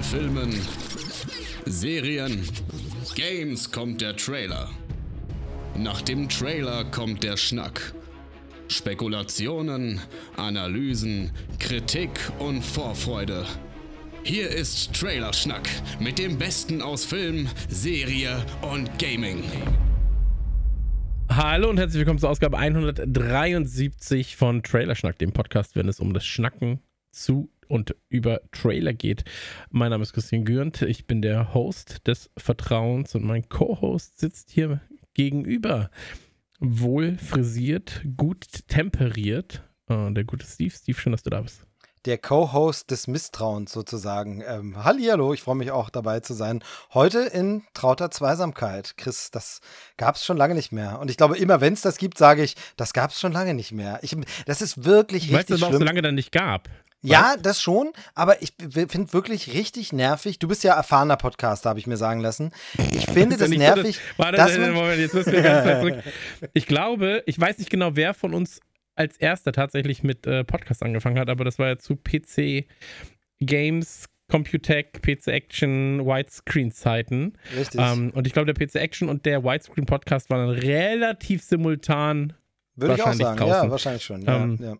den Filmen, Serien, Games kommt der Trailer. Nach dem Trailer kommt der Schnack. Spekulationen, Analysen, Kritik und Vorfreude. Hier ist Trailerschnack mit dem Besten aus Film, Serie und Gaming. Hallo und herzlich willkommen zur Ausgabe 173 von Trailerschnack, dem Podcast, wenn es um das Schnacken zu und über Trailer geht. Mein Name ist Christian Gürnt, ich bin der Host des Vertrauens und mein Co-Host sitzt hier gegenüber. Wohl frisiert, gut temperiert. Uh, der gute Steve. Steve, schön, dass du da bist der Co-Host des Misstrauens sozusagen. Ähm, Hallihallo, ich freue mich auch dabei zu sein. Heute in trauter Zweisamkeit. Chris, das gab es schon lange nicht mehr. Und ich glaube, immer wenn es das gibt, sage ich, das gab es schon lange nicht mehr. Ich, das ist wirklich richtig weißt, dass es auch so lange dann nicht gab. Ja, das schon, aber ich finde wirklich richtig nervig. Du bist ja erfahrener Podcaster, habe ich mir sagen lassen. Ich finde das, das nervig. So, das, warte, dass Moment, jetzt müssen wir ganz zurück. Ich glaube, ich weiß nicht genau, wer von uns als erster tatsächlich mit äh, Podcast angefangen hat, aber das war ja zu PC Games, Computec, PC Action, Widescreen Zeiten. Richtig. Ähm, und ich glaube, der PC Action und der Widescreen Podcast waren relativ simultan. Würde ich auch sagen, draußen. ja, wahrscheinlich schon. Ja, ähm, ja.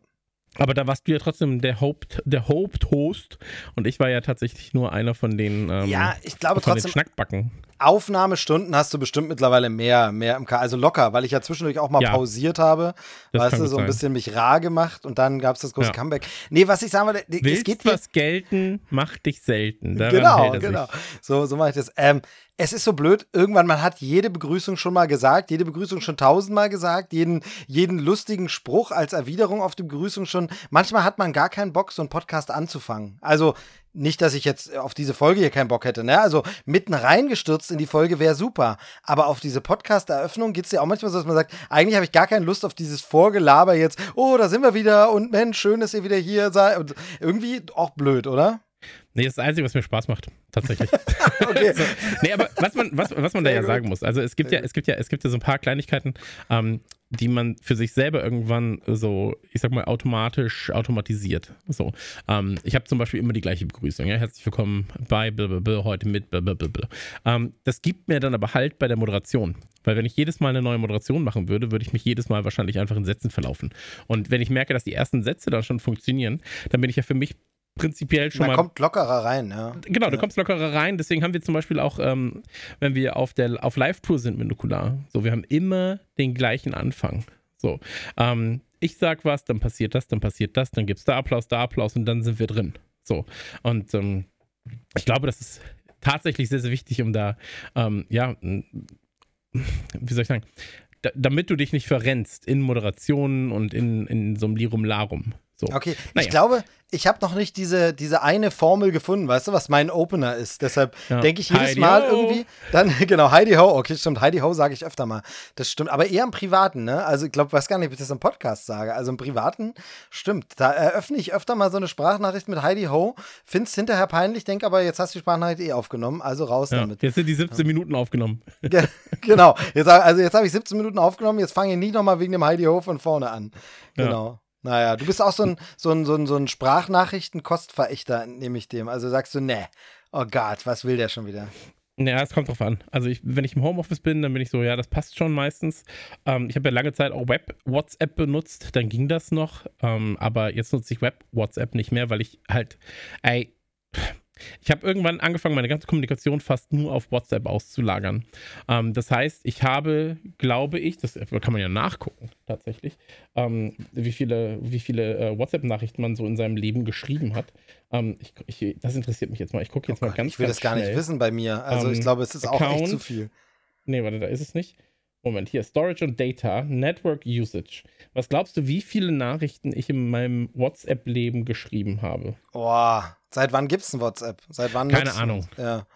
Aber da warst du ja trotzdem der Haupt, der Haupthost und ich war ja tatsächlich nur einer von den, ähm, ja, ich glaube trotzdem, den Schnackbacken. Aufnahmestunden hast du bestimmt mittlerweile mehr, mehr im K also locker, weil ich ja zwischendurch auch mal ja, pausiert habe, weißt du, so ein sein. bisschen mich rar gemacht und dann gab es das große ja. Comeback. Nee, was ich sagen wollte, Willst es geht was gelten, macht dich selten. Daran genau, genau. So, so mache ich das. Ähm, es ist so blöd, irgendwann, man hat jede Begrüßung schon mal gesagt, jede Begrüßung schon tausendmal gesagt, jeden, jeden lustigen Spruch als Erwiderung auf die Begrüßung schon. Manchmal hat man gar keinen Bock, so einen Podcast anzufangen. Also nicht, dass ich jetzt auf diese Folge hier keinen Bock hätte, ne? Also mitten reingestürzt in die Folge wäre super. Aber auf diese Podcast-Eröffnung geht es ja auch manchmal so, dass man sagt, eigentlich habe ich gar keine Lust auf dieses Vorgelaber jetzt, oh, da sind wir wieder und Mensch, schön, dass ihr wieder hier seid. Und irgendwie auch blöd, oder? Nee, das ist das Einzige, was mir Spaß macht, tatsächlich. okay. so, nee, aber was man, was, was man da ja sagen muss, also es gibt ja, es gibt ja, es gibt ja so ein paar Kleinigkeiten, ähm, die man für sich selber irgendwann so, ich sag mal, automatisch automatisiert. So. Ähm, ich habe zum Beispiel immer die gleiche Begrüßung. Ja? Herzlich willkommen bei blablabla, heute mit blablabla. Ähm, das gibt mir dann aber halt bei der Moderation. Weil wenn ich jedes Mal eine neue Moderation machen würde, würde ich mich jedes Mal wahrscheinlich einfach in Sätzen verlaufen. Und wenn ich merke, dass die ersten Sätze dann schon funktionieren, dann bin ich ja für mich prinzipiell schon Man mal. kommt lockerer rein, ja. Genau, du ja. kommst lockerer rein. Deswegen haben wir zum Beispiel auch, ähm, wenn wir auf der auf Live-Tour sind mit Nukular, so, wir haben immer den gleichen Anfang. So, ähm, ich sag was, dann passiert das, dann passiert das, dann gibt's da Applaus, da Applaus und dann sind wir drin. So, und ähm, ich glaube, das ist tatsächlich sehr, sehr wichtig, um da, ähm, ja, wie soll ich sagen, damit du dich nicht verrennst in Moderationen und in, in so einem Lirum Larum. So. Okay, naja. ich glaube, ich habe noch nicht diese, diese eine Formel gefunden, weißt du, was mein Opener ist. Deshalb ja. denke ich jedes Heidi Mal ho. irgendwie, dann, genau, Heidi Ho, okay, stimmt, Heidi Ho sage ich öfter mal. Das stimmt, aber eher im Privaten, ne? Also ich glaube, weiß gar nicht, ob ich das im Podcast sage. Also im Privaten stimmt. Da eröffne ich öfter mal so eine Sprachnachricht mit Heidi Ho, find's hinterher peinlich, denke aber, jetzt hast du die Sprachnachricht eh aufgenommen, also raus ja, damit. Jetzt sind die 17 Minuten aufgenommen. genau, jetzt, also jetzt habe ich 17 Minuten aufgenommen, jetzt fange ich nicht nochmal wegen dem Heidi Ho von vorne an. Genau. Naja, du bist auch so ein, so ein, so ein, so ein Sprachnachrichten-Kostverächter, nehme ich dem. Also sagst du, ne, oh Gott, was will der schon wieder? Ja, es kommt drauf an. Also ich, wenn ich im Homeoffice bin, dann bin ich so, ja, das passt schon meistens. Ähm, ich habe ja lange Zeit auch Web-WhatsApp benutzt, dann ging das noch. Ähm, aber jetzt nutze ich Web-WhatsApp nicht mehr, weil ich halt, ey, ich habe irgendwann angefangen, meine ganze Kommunikation fast nur auf WhatsApp auszulagern. Ähm, das heißt, ich habe, glaube ich, das kann man ja nachgucken tatsächlich, ähm, wie viele, wie viele äh, WhatsApp-Nachrichten man so in seinem Leben geschrieben hat. Ähm, ich, ich, das interessiert mich jetzt mal. Ich gucke jetzt oh mal ganz Ich will ganz das gar schnell. nicht wissen bei mir. Also ich ähm, glaube, es ist Account, auch echt zu viel. Nee, warte, da ist es nicht. Moment, hier Storage und Data, Network Usage. Was glaubst du, wie viele Nachrichten ich in meinem WhatsApp-Leben geschrieben habe? Boah, seit wann gibt es ein WhatsApp? Seit wann? Keine Ahnung. Ja.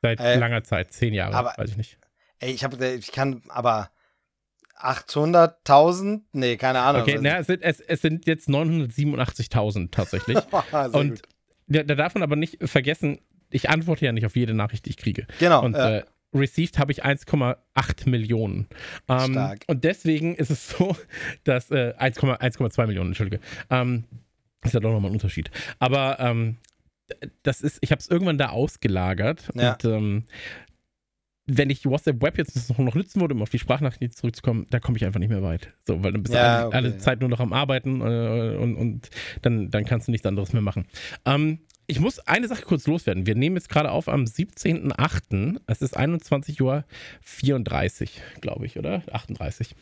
Seit äh, langer Zeit, zehn Jahre, aber, weiß ich nicht. Ey, ich habe, ich kann, aber 800.000? Nee, keine Ahnung. Okay, na, es, sind, es, es sind jetzt 987.000 tatsächlich. und da, da darf man aber nicht vergessen, ich antworte ja nicht auf jede Nachricht, die ich kriege. Genau. Und ja. äh, received habe ich 1,8 Millionen. Ähm, Stark. Und deswegen ist es so, dass äh, 1,2 Millionen, Entschuldige. Ähm, ist ja doch nochmal ein Unterschied. Aber ähm, das ist, ich habe es irgendwann da ausgelagert Ja. und ähm, wenn ich WhatsApp Web jetzt noch nutzen würde, um auf die Sprachnachrichten zurückzukommen, da komme ich einfach nicht mehr weit. So, weil dann bist du Ja, alle, okay, alle ja. Zeit nur noch am Arbeiten äh, und, und dann, dann kannst du nichts anderes mehr machen. Ähm, ich muss eine Sache kurz loswerden. Wir nehmen jetzt gerade auf am 17.08. Es ist 21.34 Uhr, glaube ich, oder? 38.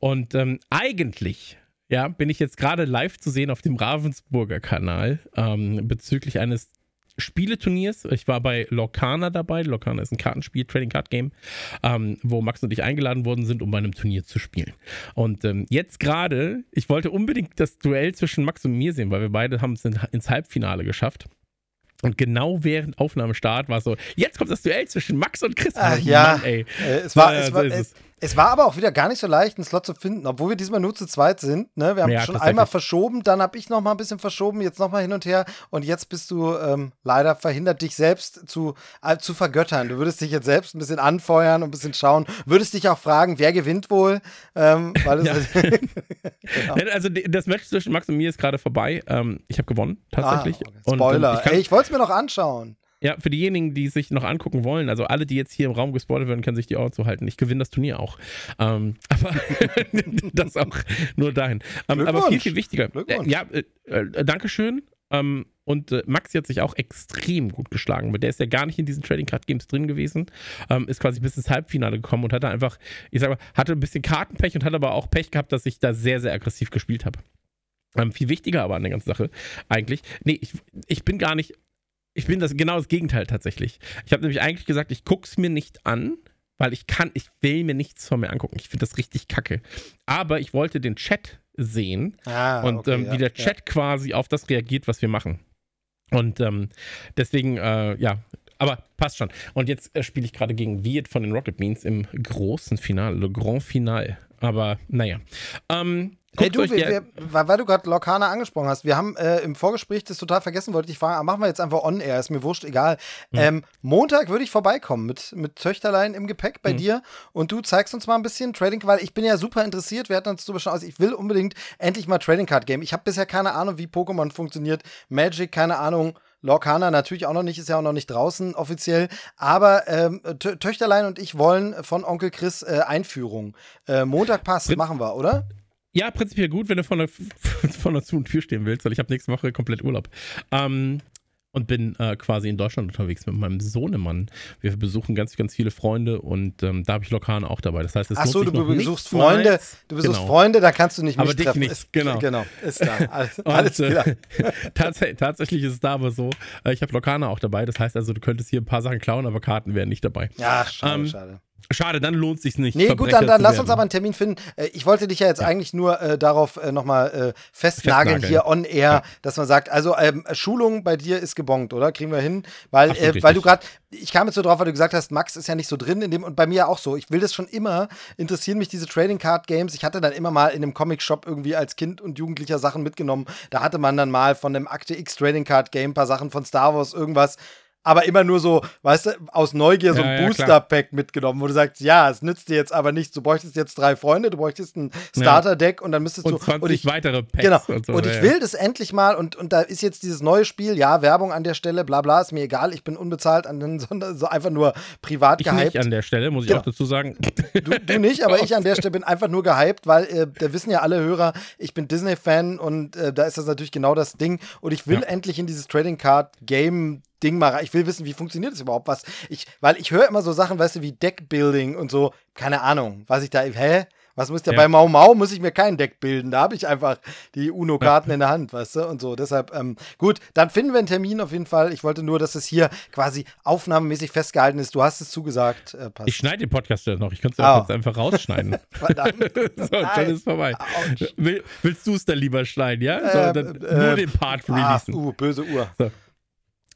Und ähm, eigentlich, ja, bin ich jetzt gerade live zu sehen auf dem Ravensburger Kanal ähm, bezüglich eines Spieleturniers. Ich war bei Lorcana dabei. Lorcana ist ein Kartenspiel, Trading Card Game, ähm, wo Max und ich eingeladen worden sind, um bei einem Turnier zu spielen. Und ähm, jetzt gerade, ich wollte unbedingt das Duell zwischen Max und mir sehen, weil wir beide haben es in, ins Halbfinale geschafft. Und genau während Aufnahmestart war so, jetzt kommt das Duell zwischen Max und Chris. Ach ja. Mann, ey. Äh, es, war, es, war, ist es, es. war aber auch wieder gar nicht so leicht, einen Slot zu finden, obwohl wir diesmal nur zu zweit sind. Ne? Wir haben Ja, schon einmal verschoben, dann habe ich noch mal ein bisschen verschoben, jetzt noch mal hin und her und jetzt bist du ähm, leider verhindert, dich selbst zu, äh, zu vergöttern. Du würdest dich jetzt selbst ein bisschen anfeuern und ein bisschen schauen, würdest dich auch fragen, wer gewinnt wohl, ähm, Ja. genau. Also das Match zwischen Max und mir ist gerade vorbei. Ähm, ich habe gewonnen, tatsächlich. Ah, okay. Und, ähm, Spoiler. ich Ey, ich wollte es mir noch anschauen. Ja, für diejenigen, die sich noch angucken wollen, also alle, die jetzt hier im Raum gespoilert werden, können sich die Ohren zuhalten. Ich gewinne das Turnier auch. Ähm, aber das auch nur dahin. Ähm, aber viel, viel wichtiger. Äh, ja, äh, äh, Dankeschön. Ähm, und äh, Maxi hat sich auch extrem gut geschlagen. weil Der ist ja gar nicht in diesen Trading Card Games drin gewesen. Ähm, ist quasi bis ins Halbfinale gekommen und hatte einfach, ich sag mal, hatte ein bisschen Kartenpech und hat aber auch Pech gehabt, dass ich da sehr, sehr aggressiv gespielt habe. Ähm, viel wichtiger aber an der ganzen Sache eigentlich. Nee, ich, ich bin gar nicht. Ich bin das genau das Gegenteil tatsächlich. Ich habe nämlich eigentlich gesagt, ich gucke es mir nicht an, weil ich kann, ich will mir nichts von mir angucken. Ich finde das richtig kacke. Aber ich wollte den Chat sehen Ah, und okay, ähm, ja, wie der ja. Chat quasi auf das reagiert, was wir machen. Und ähm, deswegen, äh, ja, aber passt schon. Und jetzt äh, spiele ich gerade gegen Viet von den Rocket Beans im großen Finale, Le Grand Final. Aber naja. Ähm, Hey du, wir, wir, weil, du gerade Lorcana angesprochen hast, wir haben äh, im Vorgespräch das total vergessen, wollte ich fragen, machen wir jetzt einfach on air, ist mir wurscht, egal. Mhm. Ähm, Montag würde ich vorbeikommen mit, mit Töchterlein im Gepäck bei Mhm. dir und du zeigst uns mal ein bisschen Trading, weil ich bin ja super interessiert, wir hatten uns drüber schon aus, ich will unbedingt endlich mal Trading Card Game. Ich habe bisher keine Ahnung, wie Pokémon funktioniert, Magic, keine Ahnung. Lorcana natürlich auch noch nicht, ist ja auch noch nicht draußen offiziell. Aber ähm, Tö- Töchterlein und ich wollen von Onkel Chris äh, Einführung. Äh, Montag passt, machen wir, oder? Ja, prinzipiell gut, wenn du vor der, vor der Zu- und Tür stehen willst, weil ich habe nächste Woche komplett Urlaub. Ähm, und bin äh, quasi in Deutschland unterwegs mit meinem Sohnemann. Wir besuchen ganz, ganz viele Freunde und ähm, da habe ich Lokane auch dabei. Das heißt, es Ach so, du besuchst Freunde, du besuchst Genau. Freunde, da kannst du nicht Aber mich dich treffen. nicht, ist, genau. Genau, ist da. Alles, Und, alles äh, klar. tats tatsächlich ist es da aber so, äh, ich habe Lokane auch dabei. Das heißt also, du könntest hier ein paar Sachen klauen, aber Karten wären nicht dabei. Ja, schade, ähm, schade. Schade, dann lohnt sich nicht. Nee, gut, Verbrecher dann, dann zu lass uns aber einen Termin finden. Äh, ich wollte dich ja jetzt eigentlich nur äh, darauf äh, nochmal äh, festnageln, Festnageln. hier on air, Ja. dass man sagt, also ähm, Schulung bei dir ist gebongt, oder? Kriegen wir hin? Weil, Absolut äh, weil du gerade, ich kam jetzt so drauf, weil du gesagt hast, Max ist ja nicht so drin in dem und bei mir auch so. Ich will das schon immer, interessieren mich diese Trading Card Games. Ich hatte dann immer mal in einem Comic Shop irgendwie als Kind und Jugendlicher Sachen mitgenommen. Da hatte man dann mal von einem Akte X Trading Card Game ein paar Sachen von Star Wars, irgendwas. Aber immer nur so, weißt du, aus Neugier so ein ja, Booster-Pack mitgenommen, wo du sagst, ja, es nützt dir jetzt aber nichts. Du bräuchtest jetzt drei Freunde, du bräuchtest ein Starter-Deck und dann müsstest und du. 20 und ich, weitere Packs Genau. und so. und ich will das endlich mal und, und da ist jetzt dieses neue Spiel, ja, Werbung an der Stelle, bla bla, ist mir egal, ich bin unbezahlt, an den, sondern so einfach nur privat Ich gehypt. nicht an der Stelle, muss ich Genau. auch dazu sagen. Du, du nicht, aber ich an der Stelle bin einfach nur gehypt, weil äh, da wissen ja alle Hörer, ich bin Disney-Fan und äh, da ist das natürlich genau das Ding. Und ich will Ja. endlich in dieses Trading Card Game. Ding mal rein. Ich will wissen, wie funktioniert das überhaupt? Was ich, weil ich höre immer so Sachen, weißt du, wie Deckbuilding und so. Keine Ahnung, was ich da, hä? Was muss ich da Ja. bei Mau Mau muss ich mir kein Deck bilden. Da habe ich einfach die UNO-Karten in der Hand, weißt du? Und so. Deshalb, ähm, gut, dann finden wir einen Termin auf jeden Fall. Ich wollte nur, dass es hier quasi aufnahmemäßig festgehalten ist. Du hast es zugesagt. Äh. Ich schneide den Podcast ja noch. Ich könnte es Ah. auch jetzt einfach rausschneiden. Verdammt. so, dann ist vorbei. Will, willst du es dann lieber schneiden, ja? So, Äh, dann äh, nur den Part Ah, releasen. uh, böse Uhr.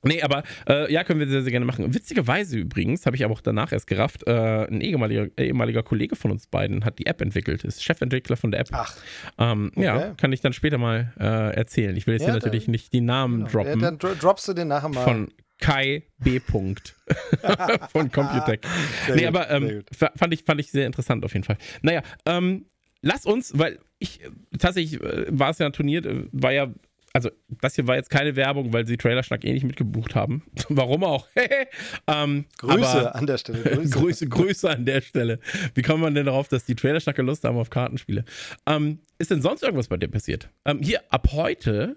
Nee, aber äh, ja, können wir sehr, sehr gerne machen. Witzigerweise übrigens, habe ich aber auch danach erst gerafft, äh, ein ehemaliger, ehemaliger Kollege von uns beiden hat die App entwickelt, ist Chefentwickler von der App. Ach, Ähm, Ja, okay. kann ich dann später mal äh, erzählen. Ich will jetzt Ja, hier natürlich dann- nicht die Namen ja, droppen. dann dro droppst du den nachher mal. von Kai B. Punkt von Computec. Nee, aber ähm, fand, ich, fand ich sehr interessant auf jeden Fall. Naja, ähm, lass uns, weil ich äh, tatsächlich äh, war es ja ein Turnier, äh, war ja, also das hier war jetzt keine Werbung, weil sie Trailerschnack eh nicht mitgebucht haben. Warum auch? ähm, Grüße an der Stelle. Grüße. Grüße, Grüße an der Stelle. Wie kommt man denn darauf, dass die Trailerschnacke Lust haben auf Kartenspiele? Ähm, ist denn sonst irgendwas bei dir passiert? Ähm, hier, ab heute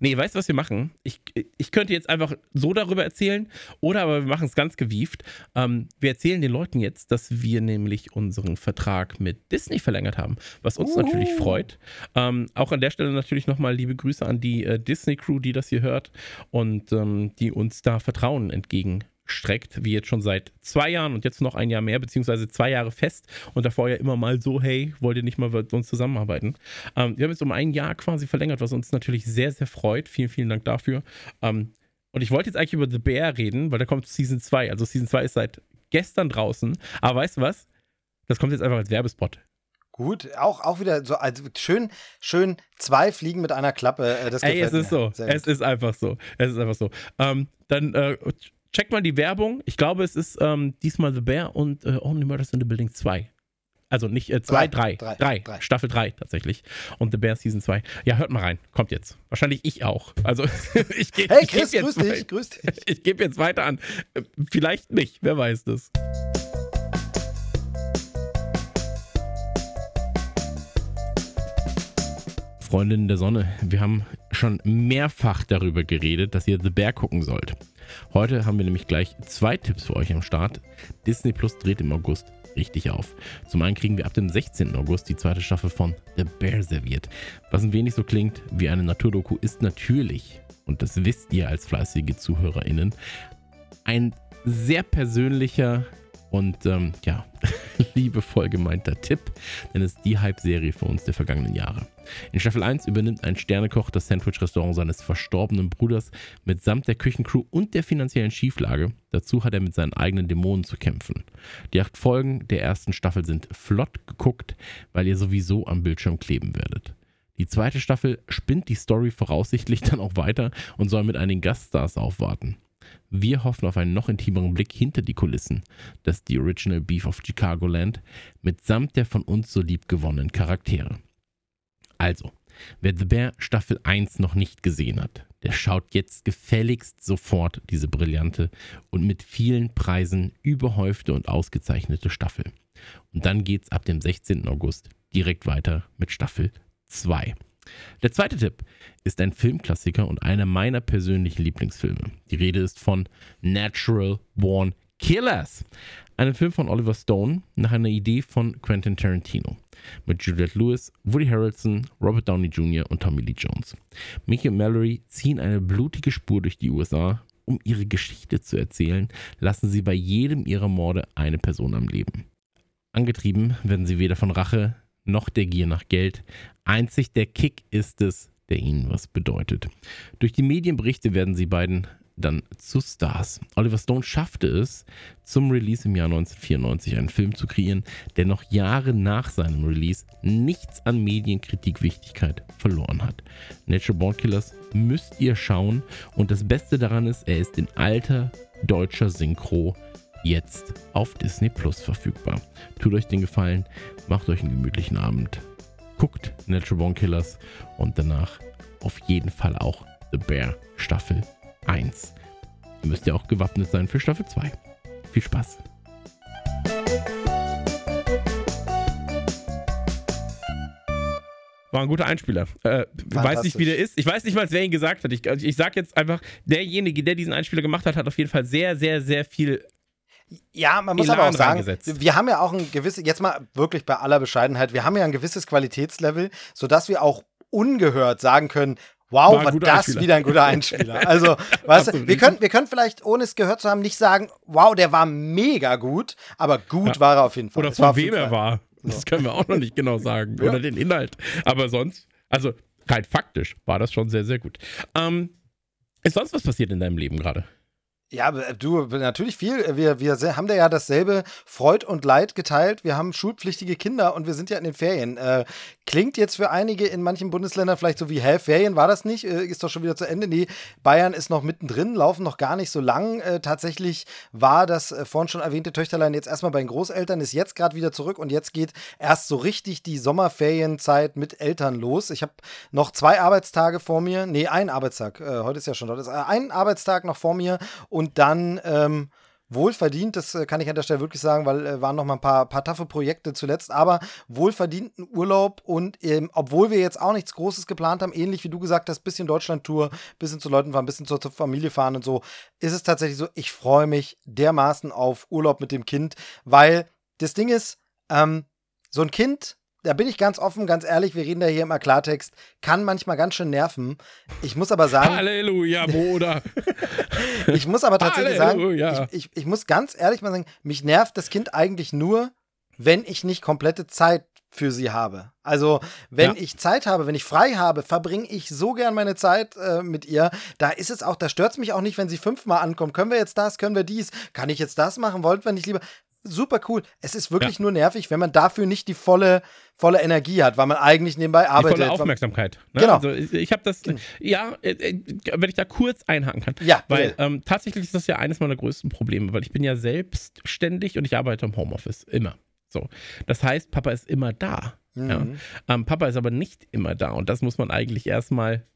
Nee, weißt du, was wir machen? Ich, ich könnte jetzt einfach so darüber erzählen, oder aber wir machen es ganz gewieft. Ähm, wir erzählen den Leuten jetzt, dass wir nämlich unseren Vertrag mit Disney verlängert haben, was uns uh. natürlich freut. Ähm, auch an der Stelle natürlich nochmal liebe Grüße an die äh, Disney-Crew, die das hier hört und ähm, die uns da Vertrauen entgegen streckt, wie jetzt schon seit zwei Jahren und jetzt noch ein Jahr mehr, beziehungsweise zwei Jahre fest und davor ja immer mal so, hey, wollt ihr nicht mal mit uns zusammenarbeiten? Ähm, wir haben jetzt um ein Jahr quasi verlängert, was uns natürlich sehr, sehr freut. Vielen, vielen Dank dafür. Ähm, und ich wollte jetzt eigentlich über The Bear reden, weil da kommt Season 2. Also Season 2 ist seit gestern draußen. Aber weißt du was? Das kommt jetzt einfach als Werbespot. Gut, auch, auch wieder so also schön, schön zwei Fliegen mit einer Klappe. Äh, das Ey, es ist mir. so. Es ist einfach so. Es ist einfach so. Ähm, dann äh, Check mal die Werbung. Ich glaube, es ist ähm, diesmal The Bear und äh, Only Murders in the Building 2. Also nicht äh, zwei, drei, drei, drei, drei, Staffel 3 tatsächlich. Und The Bear Season 2. Ja, hört mal rein. Kommt jetzt. Wahrscheinlich ich auch. Also ich gebe Hey Chris, grüß dich, grüß dich. Ich gebe jetzt weiter an. Äh, vielleicht nicht, wer weiß das. Freundinnen der Sonne, wir haben schon mehrfach darüber geredet, dass ihr The Bear gucken sollt. Heute haben wir nämlich gleich zwei Tipps für euch am Start. Disney Plus dreht im August richtig auf. Zum einen kriegen wir ab dem 16. August die zweite Staffel von The Bear serviert. Was ein wenig so klingt wie eine Naturdoku ist natürlich, und das wisst ihr als fleißige ZuhörerInnen, ein sehr persönlicher und ähm, ja, liebevoll gemeinter Tipp, denn es ist die Hype-Serie für uns der vergangenen Jahre. In Staffel 1 übernimmt ein Sternekoch das Sandwich-Restaurant seines verstorbenen Bruders mitsamt der Küchencrew und der finanziellen Schieflage. Dazu hat er mit seinen eigenen Dämonen zu kämpfen. Die acht Folgen der ersten Staffel sind flott geguckt, weil ihr sowieso am Bildschirm kleben werdet. Die zweite Staffel spinnt die Story voraussichtlich dann auch weiter und soll mit einigen Gaststars aufwarten. Wir hoffen auf einen noch intimeren Blick hinter die Kulissen, das The Original Beef of Chicagoland mitsamt der von uns so lieb gewonnenen Charaktere. Also, wer The Bear Staffel 1 noch nicht gesehen hat, der schaut jetzt gefälligst sofort diese brillante und mit vielen Preisen überhäufte und ausgezeichnete Staffel. Und dann geht's ab dem 16. August direkt weiter mit Staffel 2. Der zweite Tipp ist ein Filmklassiker und einer meiner persönlichen Lieblingsfilme. Die Rede ist von Natural Born Killers, einem Film von Oliver Stone nach einer Idee von Quentin Tarantino. Mit Juliette Lewis, Woody Harrelson, Robert Downey Jr. und Tommy Lee Jones. Mickey und Mallory ziehen eine blutige Spur durch die USA. Um ihre Geschichte zu erzählen, lassen sie bei jedem ihrer Morde eine Person am Leben. Angetrieben werden sie weder von Rache noch der Gier nach Geld. Einzig der Kick ist es, der ihnen was bedeutet. Durch die Medienberichte werden sie beiden dann zu Stars. Oliver Stone schaffte es, zum Release im Jahr 1994 einen Film zu kreieren, der noch Jahre nach seinem Release nichts an Medienkritikwichtigkeit verloren hat. Natural Born Killers müsst ihr schauen und das Beste daran ist, er ist in alter deutscher Synchro jetzt auf Disney Plus verfügbar. Tut euch den Gefallen, macht euch einen gemütlichen Abend, guckt Natural Born Killers und danach auf jeden Fall auch The Bear Staffel 1. Ihr müsst ja auch gewappnet sein für Staffel 2. Viel Spaß! War ein guter Einspieler. Äh, weiß nicht, wie der ist. Ich weiß nicht mal, wer ihn gesagt hat. Ich, also ich sag jetzt einfach, derjenige, der diesen Einspieler gemacht hat, hat auf jeden Fall sehr, sehr, sehr viel ja, man muss aber auch sagen, wir haben ja auch ein gewisses, jetzt mal wirklich bei aller Bescheidenheit, wir haben ja ein gewisses Qualitätslevel, sodass wir auch ungehört sagen können, wow, war, war das Einspieler. wieder ein guter Einspieler. Also, weißt du, wir können, wir können vielleicht, ohne es gehört zu haben, nicht sagen, wow, der war mega gut, aber gut ja. war er auf jeden Fall. Oder von wem er war. Das können wir auch noch nicht genau sagen. Ja. Oder den Inhalt. Aber sonst, also rein faktisch war das schon sehr, sehr gut. Ähm, ist sonst was passiert in deinem Leben gerade? Ja, du, natürlich viel. Wir, wir haben da ja dasselbe Freud und Leid geteilt. Wir haben schulpflichtige Kinder und wir sind ja in den Ferien. Äh, klingt jetzt für einige in manchen Bundesländern vielleicht so wie, hä, Ferien war das nicht? Äh, ist doch schon wieder zu Ende. Nee, Bayern ist noch mittendrin, laufen noch gar nicht so lang. Äh, tatsächlich war das äh, vorhin schon erwähnte Töchterlein jetzt erstmal bei den Großeltern, ist jetzt gerade wieder zurück und jetzt geht erst so richtig die Sommerferienzeit mit Eltern los. Ich habe noch zwei Arbeitstage vor mir. Nee, ein Arbeitstag. Äh, heute ist ja schon dort. Ist, äh, ein Arbeitstag noch vor mir und dann ähm, wohlverdient, das äh, kann ich an der Stelle wirklich sagen, weil äh, waren noch mal ein paar, paar taffe Projekte zuletzt, aber wohlverdienten Urlaub und ähm, obwohl wir jetzt auch nichts Großes geplant haben, ähnlich wie du gesagt hast, bisschen Deutschland-Tour, bisschen zu Leuten fahren, bisschen zur, zur Familie fahren und so, ist es tatsächlich so, ich freue mich dermaßen auf Urlaub mit dem Kind, weil das Ding ist, ähm, so ein Kind da bin ich ganz offen, ganz ehrlich, wir reden da hier immer Klartext, kann manchmal ganz schön nerven. Ich muss aber sagen. Halleluja, Bruder. ich muss aber tatsächlich Halleluja. sagen, ich, ich, ich muss ganz ehrlich mal sagen, mich nervt das Kind eigentlich nur, wenn ich nicht komplette Zeit für sie habe. Also, wenn ja. ich Zeit habe, wenn ich frei habe, verbringe ich so gern meine Zeit äh, mit ihr. Da ist es auch, da stört es mich auch nicht, wenn sie fünfmal ankommt. Können wir jetzt das, können wir dies? Kann ich jetzt das machen? Wollten wir nicht lieber? Super cool. Es ist wirklich ja. nur nervig, wenn man dafür nicht die volle, volle Energie hat, weil man eigentlich nebenbei arbeitet. Die volle Aufmerksamkeit. Ne? Genau. Also ich, habe das, genau. ja, äh, äh, wenn ich da kurz einhaken kann. Ja. Weil ähm, tatsächlich ist das ja eines meiner größten Probleme, weil ich bin ja selbstständig und ich arbeite im Homeoffice. Immer. So. Das heißt, Papa ist immer da. Mhm. Ja. Ähm, Papa ist aber nicht immer da und das muss man eigentlich erstmal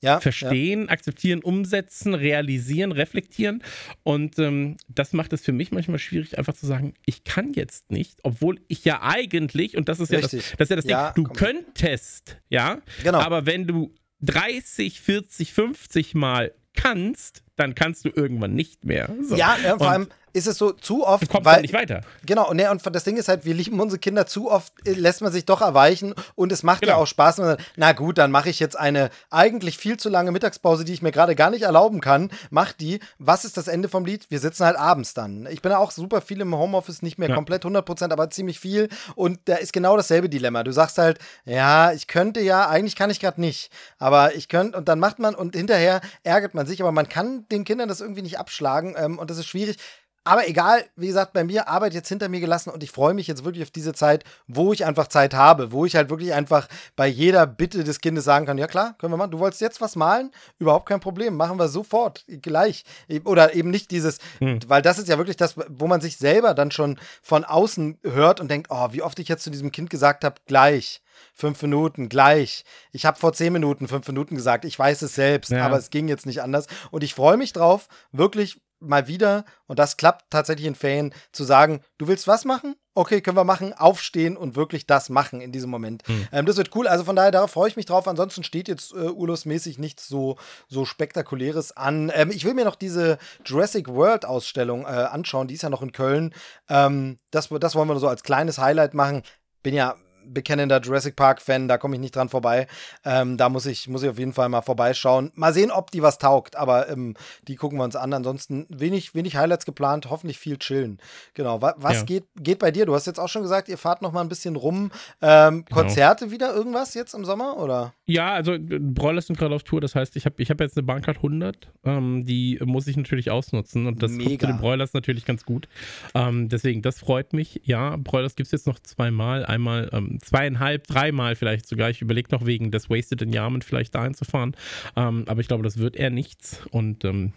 ja, verstehen, ja. akzeptieren, umsetzen, realisieren, reflektieren. Und ähm, das macht es für mich manchmal schwierig, einfach zu sagen, ich kann jetzt nicht, obwohl ich ja eigentlich, und das ist Richtig. ja das, das, ist ja das ja, Ding, du komm. könntest, ja, genau. aber wenn du 30, 40, 50 Mal kannst, dann kannst du irgendwann nicht mehr. So. Ja, vor allem, ist es so zu oft. Du kommst weil, nicht weiter. Genau, und, ne, und das Ding ist halt, wir lieben unsere Kinder zu oft, äh, lässt man sich doch erweichen und es macht genau. ja auch Spaß. Sagt, na gut, dann mache ich jetzt eine eigentlich viel zu lange Mittagspause, die ich mir gerade gar nicht erlauben kann. Mach die. Was ist das Ende vom Lied? Wir sitzen halt abends dann. Ich bin ja auch super viel im Homeoffice, nicht mehr ja. komplett 100%, aber ziemlich viel. Und da ist genau dasselbe Dilemma. Du sagst halt, ja, ich könnte ja, eigentlich kann ich gerade nicht. Aber ich könnte, und dann macht man, und hinterher ärgert man sich, aber man kann den Kindern das irgendwie nicht abschlagen. Ähm, und das ist schwierig. Aber egal, wie gesagt, bei mir Arbeit jetzt hinter mir gelassen und ich freue mich jetzt wirklich auf diese Zeit, wo ich einfach Zeit habe, wo ich halt wirklich einfach bei jeder Bitte des Kindes sagen kann, ja klar, können wir machen. Du wolltest jetzt was malen? Überhaupt kein Problem, machen wir sofort, gleich. Oder eben nicht dieses, hm. weil das ist ja wirklich das, wo man sich selber dann schon von außen hört und denkt, oh, wie oft ich jetzt zu diesem Kind gesagt habe, gleich fünf Minuten, gleich. Ich habe vor zehn Minuten fünf Minuten gesagt. Ich weiß es selbst, ja. aber es ging jetzt nicht anders. Und ich freue mich drauf, wirklich mal wieder, und das klappt tatsächlich in Ferien, zu sagen, du willst was machen? Okay, können wir machen, aufstehen und wirklich das machen in diesem Moment. Hm. Ähm, das wird cool, also von daher, darauf freue ich mich drauf. Ansonsten steht jetzt äh, urlaubsmäßig nichts so, so Spektakuläres an. Ähm, ich will mir noch diese Jurassic World Ausstellung äh, anschauen, die ist ja noch in Köln. Ähm, das, das wollen wir so als kleines Highlight machen. Bin ja bekennender Jurassic Park-Fan, da komme ich nicht dran vorbei. Ähm, da muss ich, muss ich auf jeden Fall mal vorbeischauen. Mal sehen, ob die was taugt, aber ähm, die gucken wir uns an. Ansonsten wenig, wenig Highlights geplant, hoffentlich viel chillen. Genau. Was, was ja. geht, geht bei dir? Du hast jetzt auch schon gesagt, ihr fahrt noch mal ein bisschen rum. Ähm, genau. Konzerte wieder irgendwas jetzt im Sommer, oder? Ja, also Broilers sind gerade auf Tour, das heißt, ich habe ich hab jetzt eine Bahncard 100, ähm, die muss ich natürlich ausnutzen und das Mega. kommt zu den Broilers natürlich ganz gut. Ähm, deswegen, das freut mich. Ja, Broilers gibt es jetzt noch zweimal. Einmal ähm, zweieinhalb, dreimal vielleicht sogar. Ich überlege noch wegen des Wasted in Yarmouth vielleicht dahin zu fahren. Ähm, aber ich glaube, das wird eher nichts. Und ähm,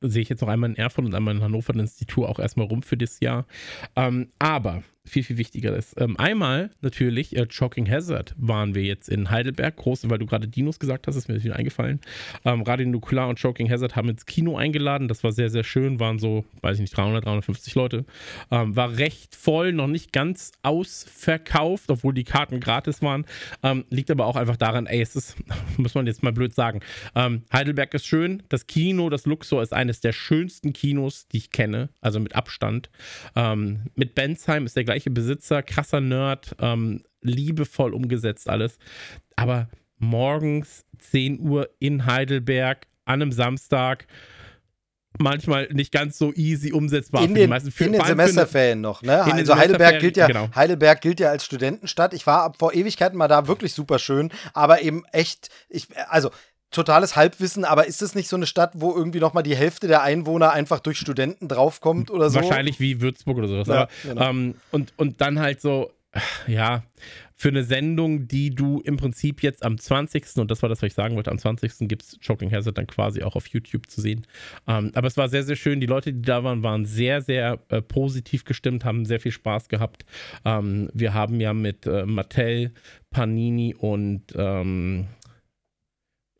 sehe ich jetzt noch einmal in Erfurt und einmal in Hannover, dann ist die Tour auch erstmal rum für das Jahr. Ähm, aber viel, viel wichtiger ist. Ähm, einmal natürlich, äh, Choking Hazard waren wir jetzt in Heidelberg, groß, weil du gerade Dinos gesagt hast, ist mir wieder eingefallen. Ähm, Radio Nukular und Choking Hazard haben ins Kino eingeladen, das war sehr, sehr schön, waren so, weiß ich nicht, 300, 350 Leute. Ähm, war recht voll, noch nicht ganz ausverkauft, obwohl die Karten gratis waren. Ähm, liegt aber auch einfach daran, ey, es ist, muss man jetzt mal blöd sagen, ähm, Heidelberg ist schön, das Kino, das Luxor ist eines der schönsten Kinos, die ich kenne, also mit Abstand. Ähm, mit Bensheim ist der gleiche gleiche Besitzer, krasser Nerd, ähm, liebevoll umgesetzt alles. Aber morgens 10 Uhr in Heidelberg an einem Samstag manchmal nicht ganz so easy umsetzbar in den, die meisten. Für, in den Semesterferien noch, ne? Also Heidelberg gilt ja, genau. Heidelberg gilt ja als Studentenstadt. Ich war vor Ewigkeiten mal da, wirklich super schön, aber eben echt, ich, also totales Halbwissen, aber ist es nicht so eine Stadt, wo irgendwie nochmal die Hälfte der Einwohner einfach durch Studenten draufkommt oder so? Wahrscheinlich wie Würzburg oder sowas. Ja, aber, genau. ähm, und, und dann halt so, ja, für eine Sendung, die du im Prinzip jetzt am 20. und das war das, was ich sagen wollte, am 20. gibt es Choking Hazard dann quasi auch auf YouTube zu sehen. Ähm, aber es war sehr, sehr schön. Die Leute, die da waren, waren sehr, sehr äh, positiv gestimmt, haben sehr viel Spaß gehabt. Ähm, wir haben ja mit äh, Mattel, Panini und ähm,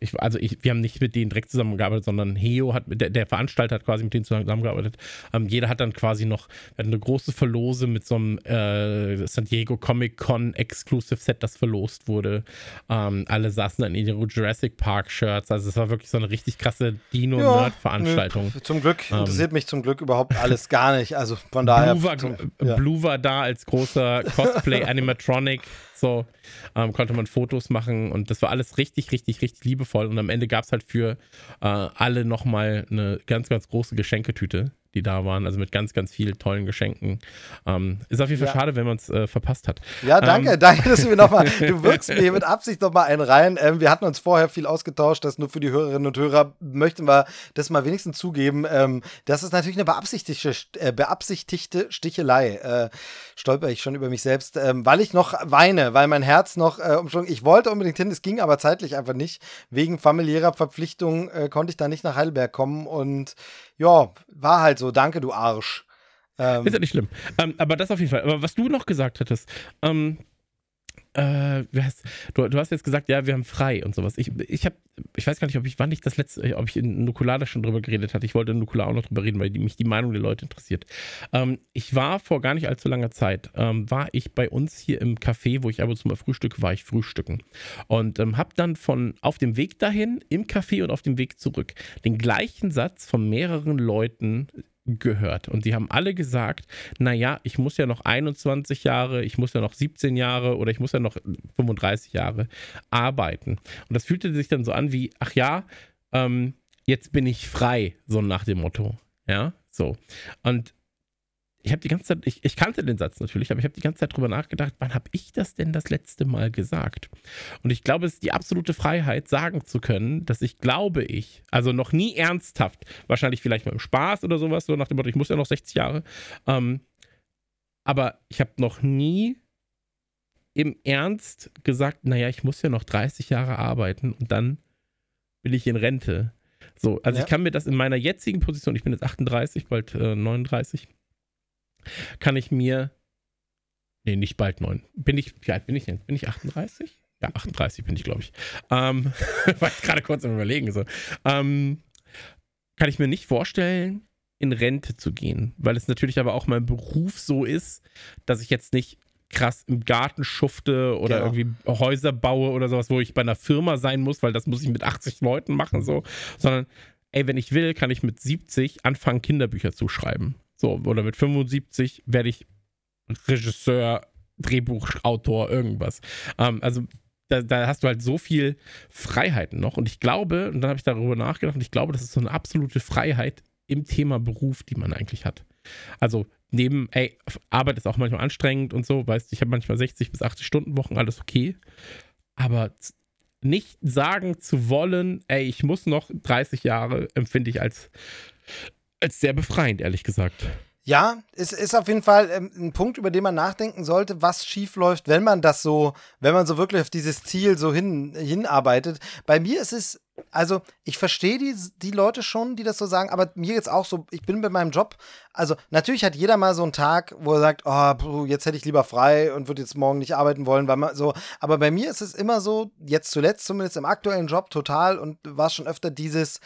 ich, also ich, wir haben nicht mit denen direkt zusammengearbeitet, sondern Heo hat, der, der Veranstalter hat quasi mit denen zusammengearbeitet. Ähm, jeder hat dann quasi noch eine große Verlose mit so einem äh, San Diego Comic Con Exclusive Set, das verlost wurde. Ähm, alle saßen dann in ihren Jurassic Park Shirts. Also es war wirklich so eine richtig krasse Dino-Nerd-Veranstaltung. Ja, zum Glück ähm, interessiert mich zum Glück überhaupt alles gar nicht. Also von daher. Blue war, ja. Blue war da als großer Cosplay Animatronic. So ähm, konnte man Fotos machen und das war alles richtig, richtig, richtig liebevoll. Und am Ende gab es halt für äh, alle nochmal eine ganz, ganz große Geschenketüte die da waren, also mit ganz, ganz vielen tollen Geschenken. Ähm, ist auf jeden Fall ja. schade, wenn man es äh, verpasst hat. Ja, danke, ähm, danke, dass du mir nochmal, du wirkst mir mit Absicht nochmal einen rein. Ähm, wir hatten uns vorher viel ausgetauscht, das nur für die Hörerinnen und Hörer möchten wir das mal wenigstens zugeben. Ähm, das ist natürlich eine beabsichtigte, äh, beabsichtigte Stichelei. Äh, stolper ich schon über mich selbst, ähm, weil ich noch weine, weil mein Herz noch äh, umschlungen. Ich wollte unbedingt hin, es ging aber zeitlich einfach nicht. Wegen familiärer Verpflichtungen äh, konnte ich da nicht nach Heidelberg kommen und ja, war halt so. Danke, du Arsch. Ähm, ist ja nicht schlimm. Ähm, aber das auf jeden Fall. Aber was du noch gesagt hattest, ähm, äh, du, du, hast jetzt gesagt, ja, wir haben frei und sowas. Ich, ich habe, ich weiß gar nicht, ob ich, wann ich das letzte, ob ich in Nukular schon drüber geredet hatte. Ich wollte in Nukular auch noch drüber reden, weil die, mich die Meinung der Leute interessiert. Ähm, ich war vor gar nicht allzu langer Zeit, ähm, war ich bei uns hier im Café, wo ich ab und zu mal frühstücke, war ich frühstücken. Und ähm, habe dann von auf dem Weg dahin, im Café und auf dem Weg zurück, den gleichen Satz von mehreren Leuten gehört. Und die haben alle gesagt, naja, ich muss ja noch 21 Jahre, ich muss ja noch 17 Jahre oder ich muss ja noch 35 Jahre arbeiten. Und das fühlte sich dann so an wie, ach ja, ähm, jetzt bin ich frei, so nach dem Motto. Ja, so. Und ich habe die ganze Zeit, ich, ich, kannte den Satz natürlich, aber ich habe die ganze Zeit drüber nachgedacht, wann habe ich das denn das letzte Mal gesagt? Und ich glaube, es ist die absolute Freiheit, sagen zu können, dass ich glaube ich, also noch nie ernsthaft, wahrscheinlich vielleicht mal im Spaß oder sowas, so nach dem Motto, ich muss ja noch 60 Jahre, ähm, aber ich habe noch nie im Ernst gesagt, naja, ich muss ja noch 30 Jahre arbeiten und dann will ich in Rente. So, also ja. ich kann mir das in meiner jetzigen Position, ich bin jetzt 38, bald äh, 39, kann ich mir. Nee, nicht bald neun. Bin ich, wie alt bin ich denn? Bin ich 38? Ja, 38 bin ich, glaube ich. Ähm, war ich gerade kurz am Überlegen. So. Ähm, kann ich mir nicht vorstellen, in Rente zu gehen, weil es natürlich aber auch mein Beruf so ist, dass ich jetzt nicht krass im Garten schufte oder genau. irgendwie Häuser baue oder sowas, wo ich bei einer Firma sein muss, weil das muss ich mit 80 Leuten machen, so, sondern ey, wenn ich will, kann ich mit 70 anfangen, Kinderbücher zu schreiben. So, oder mit 75 werde ich Regisseur, Drehbuchautor, irgendwas. Ähm, also da, da, hast du halt so viel Freiheiten noch. Und ich glaube, und dann habe ich darüber nachgedacht, und ich glaube, das ist so eine absolute Freiheit im Thema Beruf, die man eigentlich hat. Also neben, ey, Arbeit ist auch manchmal anstrengend und so, weißt du, ich habe manchmal 60 bis 80 Stunden Wochen, alles okay. Aber nicht sagen zu wollen, ey, ich muss noch 30 Jahre, empfinde ich als als sehr befreiend, ehrlich gesagt. Ja, es ist auf jeden Fall ähm, ein Punkt, über den man nachdenken sollte, was schief läuft, wenn man das so, wenn man so wirklich auf dieses Ziel so hin, hinarbeitet. Bei mir ist es, also ich verstehe die, die Leute schon, die das so sagen, aber mir jetzt auch so, ich bin bei meinem Job, also natürlich hat jeder mal so einen Tag, wo er sagt, oh, jetzt hätte ich lieber frei und würde jetzt morgen nicht arbeiten wollen, weil man so, aber bei mir ist es immer so, jetzt zuletzt zumindest im aktuellen Job total und war schon öfter dieses,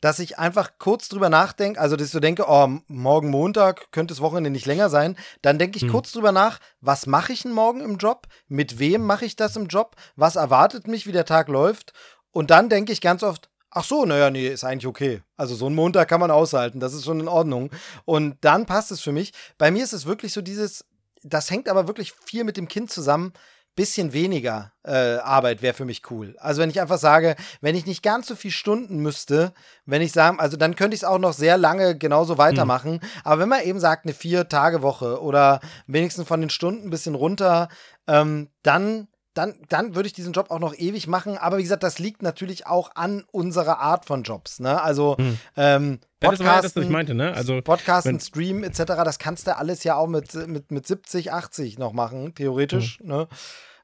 dass ich einfach kurz drüber nachdenke, also dass ich so denke, oh, morgen Montag könnte das Wochenende nicht länger sein, dann denke ich hm. kurz drüber nach, was mache ich denn morgen im Job, mit wem mache ich das im Job, was erwartet mich, wie der Tag läuft und dann denke ich ganz oft, ach so, naja, nee, ist eigentlich okay. Also so einen Montag kann man aushalten, das ist schon in Ordnung und dann passt es für mich. Bei mir ist es wirklich so dieses, das hängt aber wirklich viel mit dem Kind zusammen, bisschen weniger äh, Arbeit wäre für mich cool. Also wenn ich einfach sage, wenn ich nicht ganz so viel Stunden müsste, wenn ich sage, also dann könnte ich es auch noch sehr lange genauso weitermachen. Mhm. Aber wenn man eben sagt, eine vier Tage Woche oder wenigstens von den Stunden ein bisschen runter, ähm, dann dann, dann würde ich diesen Job auch noch ewig machen. Aber wie gesagt, das liegt natürlich auch an unserer Art von Jobs. Ne? Also hm. ähm, Podcasten, das ich meinte, ne? Also, Podcasten, Stream etc., das kannst du alles ja auch mit, mit, mit 70, 80 noch machen, theoretisch. Hm. Ne?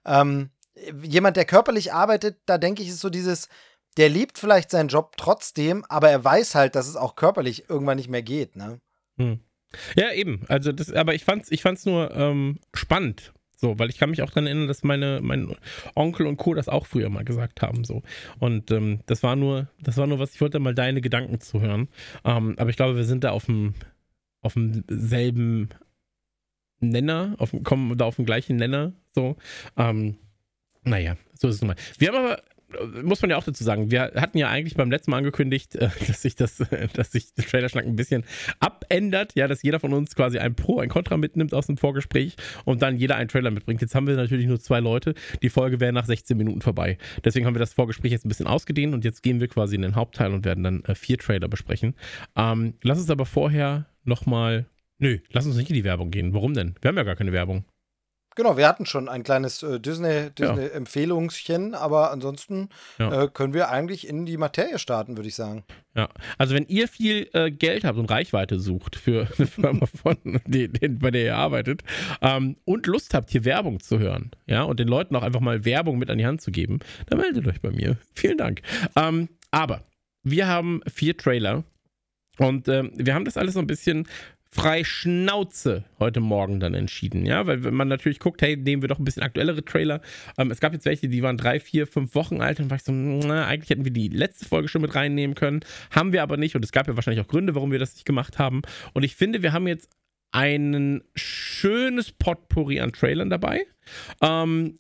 Ähm, jemand, der körperlich arbeitet, da denke ich, ist so dieses, der liebt vielleicht seinen Job trotzdem, aber er weiß halt, dass es auch körperlich irgendwann nicht mehr geht, ne? Hm. Ja, eben. Also das, aber ich fand's, ich fand's nur ähm, spannend. So, weil ich kann mich auch daran erinnern, dass meine, mein Onkel und Co. das auch früher mal gesagt haben. So. Und ähm, das war nur, das war nur was, ich wollte mal deine Gedanken zu hören. Ähm, aber ich glaube, wir sind da auf dem, auf dem selben Nenner, auf, kommen da auf dem gleichen Nenner. So. Ähm, naja, so ist es nun mal. Wir haben aber muss man ja auch dazu sagen, wir hatten ja eigentlich beim letzten Mal angekündigt, äh, dass sich das, dass sich der Trailerschnack ein bisschen abändert, ja, dass jeder von uns quasi ein Pro, ein Contra mitnimmt aus dem Vorgespräch und dann jeder einen Trailer mitbringt. Jetzt haben wir natürlich nur zwei Leute. Die Folge wäre nach 16 Minuten vorbei. Deswegen haben wir das Vorgespräch jetzt ein bisschen ausgedehnt und jetzt gehen wir quasi in den Hauptteil und werden dann äh, vier Trailer besprechen. Ähm, lass uns aber vorher nochmal. Nö, lass uns nicht in die Werbung gehen. Warum denn? Wir haben ja gar keine Werbung. Genau, wir hatten schon ein kleines äh, Disney-Empfehlungschen, Disney aber ansonsten ja. äh, können wir eigentlich in die Materie starten, würde ich sagen. Ja, also wenn ihr viel äh, Geld habt und Reichweite sucht für eine Firma, von, die, die, bei der ihr arbeitet ähm, und Lust habt, hier Werbung zu hören, ja, und den Leuten auch einfach mal Werbung mit an die Hand zu geben, dann meldet euch bei mir. Vielen Dank. Ähm, aber wir haben vier Trailer und ähm, wir haben das alles so ein bisschen frei Schnauze heute Morgen dann entschieden, ja, weil wenn man natürlich guckt, hey, nehmen wir doch ein bisschen aktuellere Trailer. Ähm, es gab jetzt welche, die waren drei, vier, fünf Wochen alt und war ich so, na, eigentlich hätten wir die letzte Folge schon mit reinnehmen können, haben wir aber nicht und es gab ja wahrscheinlich auch Gründe, warum wir das nicht gemacht haben. Und ich finde, wir haben jetzt ein schönes Potpourri an Trailern dabei, ähm,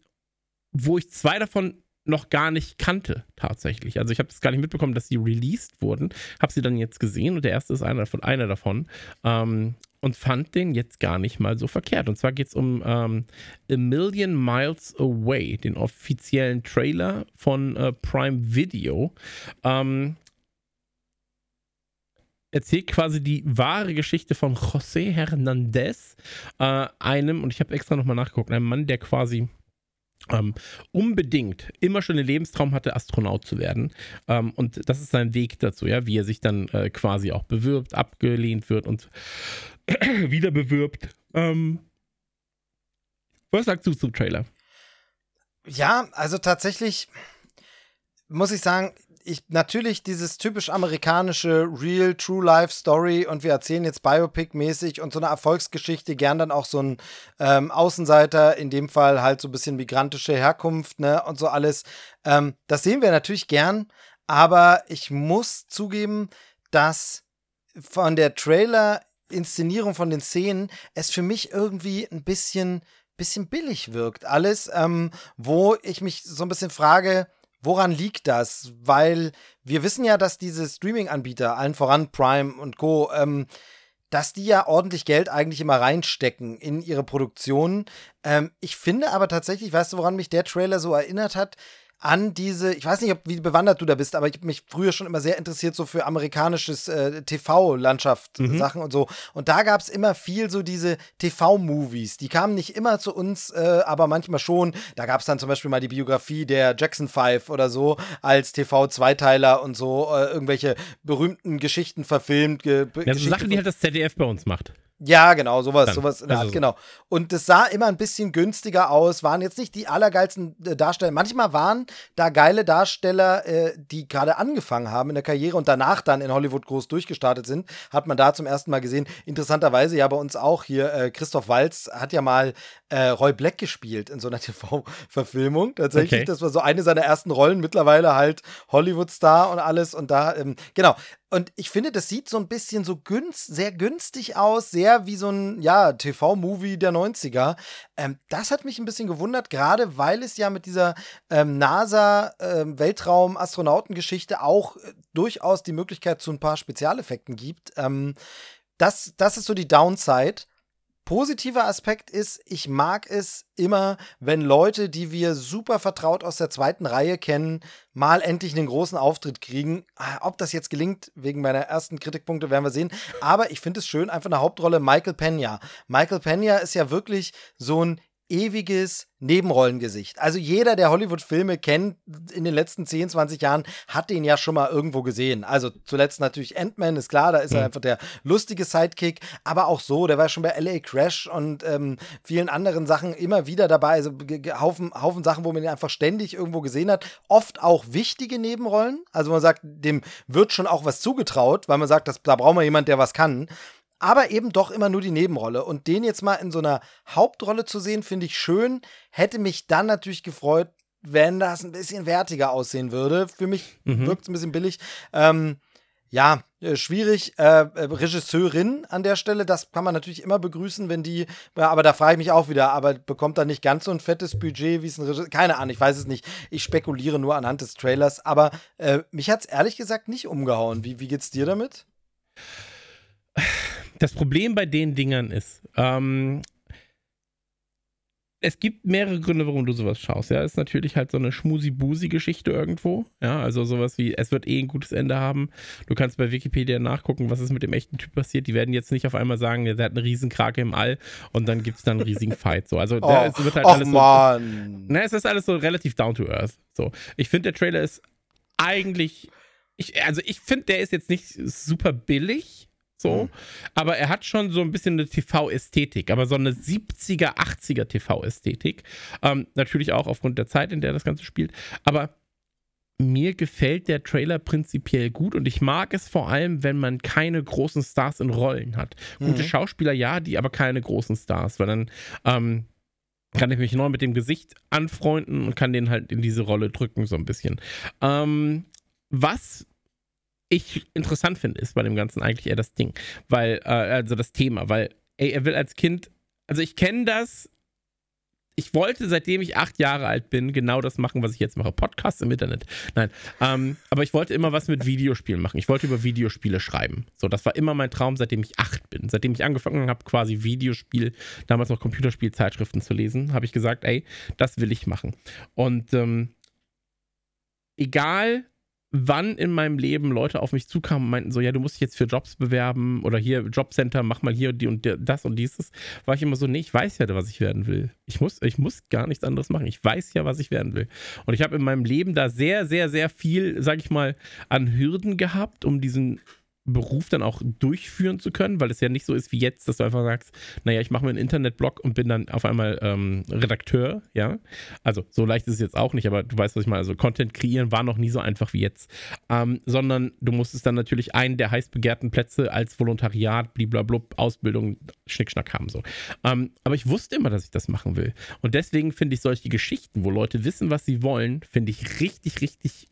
wo ich zwei davon noch gar nicht kannte, tatsächlich. Also ich habe das gar nicht mitbekommen, dass sie released wurden. Habe sie dann jetzt gesehen und der erste ist einer, von, einer davon. Ähm, und fand den jetzt gar nicht mal so verkehrt. Und zwar geht es um ähm, A Million Miles Away, den offiziellen Trailer von äh, Prime Video. Ähm, erzählt quasi die wahre Geschichte von José Hernandez, äh, einem, und ich habe extra nochmal nachgeguckt, einem Mann, der quasi ähm, unbedingt immer schon den Lebenstraum hatte, Astronaut zu werden. Ähm, und das ist sein Weg dazu, ja, wie er sich dann äh, quasi auch bewirbt, abgelehnt wird und wieder bewirbt. Ähm, was sagst du zum Trailer? Ja, also tatsächlich muss ich sagen, ich natürlich dieses typisch amerikanische Real True Life Story und wir erzählen jetzt Biopic-mäßig und so eine Erfolgsgeschichte, gern dann auch so ein ähm, Außenseiter, in dem Fall halt so ein bisschen migrantische Herkunft, ne, und so alles. Ähm, das sehen wir natürlich gern, aber ich muss zugeben, dass von der Trailer-Inszenierung von den Szenen es für mich irgendwie ein bisschen bisschen billig wirkt. Alles, ähm, wo ich mich so ein bisschen frage, Woran liegt das? Weil wir wissen ja, dass diese Streaming-Anbieter, allen voran Prime und Co., ähm, dass die ja ordentlich Geld eigentlich immer reinstecken in ihre Produktionen. Ähm, ich finde aber tatsächlich, weißt du, woran mich der Trailer so erinnert hat? An diese, ich weiß nicht, ob, wie bewandert du da bist, aber ich habe mich früher schon immer sehr interessiert so für amerikanisches äh, TV-Landschaft mhm. Sachen und so. Und da gab es immer viel so diese TV-Movies. Die kamen nicht immer zu uns, äh, aber manchmal schon. Da gab es dann zum Beispiel mal die Biografie der Jackson Five oder so als TV-Zweiteiler und so äh, irgendwelche berühmten Geschichten verfilmt. Ge ja, so Sachen, die halt das ZDF bei uns macht. Ja, genau, sowas, Dann, sowas in der Art, genau. Und das sah immer ein bisschen günstiger aus, waren jetzt nicht die allergeilsten äh, Darsteller. Manchmal waren da geile Darsteller, äh, die gerade angefangen haben in der Karriere und danach dann in Hollywood groß durchgestartet sind. Hat man da zum ersten Mal gesehen. Interessanterweise ja bei uns auch hier, äh, Christoph Walz hat ja mal äh, Roy Black gespielt in so einer TV-Verfilmung. Tatsächlich, okay. das war so eine seiner ersten Rollen, mittlerweile halt Hollywood-Star und alles. Und da, ähm, genau, und ich finde, das sieht so ein bisschen so günst, sehr günstig aus, sehr wie so ein, ja, TV-Movie der 90er. Ähm, das hat mich ein bisschen gewundert, gerade weil es ja mit dieser ähm, NASA-Weltraum-Astronautengeschichte ähm, auch äh, durchaus die Möglichkeit zu ein paar Spezialeffekten gibt. Ähm, das, das ist so die Downside positiver Aspekt ist, ich mag es immer, wenn Leute, die wir super vertraut aus der zweiten Reihe kennen, mal endlich einen großen Auftritt kriegen. Ah, ob das jetzt gelingt, wegen meiner ersten Kritikpunkte, werden wir sehen. Aber ich finde es schön, einfach eine Hauptrolle Michael Pena. Michael Pena ist ja wirklich so ein ewiges Nebenrollengesicht. Also jeder, der Hollywood-Filme kennt in den letzten 10, 20 Jahren, hat den ja schon mal irgendwo gesehen. Also zuletzt natürlich Ant-Man, ist klar, da ist mhm. er einfach der lustige Sidekick, aber auch so, der war schon bei LA Crash und ähm, vielen anderen Sachen immer wieder dabei. Also Haufen, Haufen Sachen, wo man ihn einfach ständig irgendwo gesehen hat. Oft auch wichtige Nebenrollen. Also man sagt, dem wird schon auch was zugetraut, weil man sagt, das, da braucht man jemand, der was kann aber eben doch immer nur die Nebenrolle. Und den jetzt mal in so einer Hauptrolle zu sehen, finde ich schön. Hätte mich dann natürlich gefreut, wenn das ein bisschen wertiger aussehen würde. Für mich mhm. wirkt es ein bisschen billig. Ähm, ja, äh, schwierig. Äh, äh, Regisseurin an der Stelle, das kann man natürlich immer begrüßen, wenn die, aber da frage ich mich auch wieder, aber bekommt da nicht ganz so ein fettes Budget, wie es ein Regisseur, keine Ahnung, ich weiß es nicht. Ich spekuliere nur anhand des Trailers, aber äh, mich hat es ehrlich gesagt nicht umgehauen. Wie, wie geht's dir damit? Das Problem bei den Dingern ist, ähm, es gibt mehrere Gründe, warum du sowas schaust. Ja, ist natürlich halt so eine schmusi-busi-Geschichte irgendwo. Ja, also sowas wie, es wird eh ein gutes Ende haben. Du kannst bei Wikipedia nachgucken, was ist mit dem echten Typ passiert. Die werden jetzt nicht auf einmal sagen, der hat eine Riesenkrake im All und dann gibt es dann einen riesigen Fight. So, also, oh, es wird halt alles Mann. so. Ne, es ist alles so relativ down to earth. So, ich finde, der Trailer ist eigentlich, ich, also ich finde, der ist jetzt nicht super billig so. Mhm. Aber er hat schon so ein bisschen eine TV-Ästhetik, aber so eine 70er, 80er TV-Ästhetik. Ähm, natürlich auch aufgrund der Zeit, in der das Ganze spielt. Aber mir gefällt der Trailer prinzipiell gut und ich mag es vor allem, wenn man keine großen Stars in Rollen hat. Mhm. Gute Schauspieler, ja, die aber keine großen Stars, weil dann ähm, kann ich mich neu mit dem Gesicht anfreunden und kann den halt in diese Rolle drücken, so ein bisschen. Ähm, was ich interessant finde, ist bei dem Ganzen eigentlich eher das Ding, weil, äh, also das Thema, weil, ey, er will als Kind, also ich kenne das, ich wollte, seitdem ich acht Jahre alt bin, genau das machen, was ich jetzt mache. Podcasts im Internet. Nein. Ähm, aber ich wollte immer was mit Videospielen machen. Ich wollte über Videospiele schreiben. So, das war immer mein Traum, seitdem ich acht bin. Seitdem ich angefangen habe, quasi Videospiel, damals noch Computerspielzeitschriften zu lesen, habe ich gesagt, ey, das will ich machen. Und ähm, egal wann in meinem Leben Leute auf mich zukamen und meinten so, ja, du musst dich jetzt für Jobs bewerben oder hier Jobcenter, mach mal hier die und das und dieses, war ich immer so, nee, ich weiß ja, was ich werden will. Ich muss, ich muss gar nichts anderes machen. Ich weiß ja, was ich werden will. Und ich habe in meinem Leben da sehr, sehr, sehr viel, sag ich mal, an Hürden gehabt, um diesen Beruf dann auch durchführen zu können, weil es ja nicht so ist wie jetzt, dass du einfach sagst, naja, ich mache mir einen Internetblog und bin dann auf einmal ähm, Redakteur, ja. Also so leicht ist es jetzt auch nicht, aber du weißt, was ich meine. Also Content kreieren war noch nie so einfach wie jetzt. Ähm, sondern du musstest dann natürlich einen der heiß begehrten Plätze als Volontariat, bliblablub, Ausbildung, Schnickschnack haben. So. Ähm, aber ich wusste immer, dass ich das machen will. Und deswegen finde ich solche Geschichten, wo Leute wissen, was sie wollen, finde ich richtig, richtig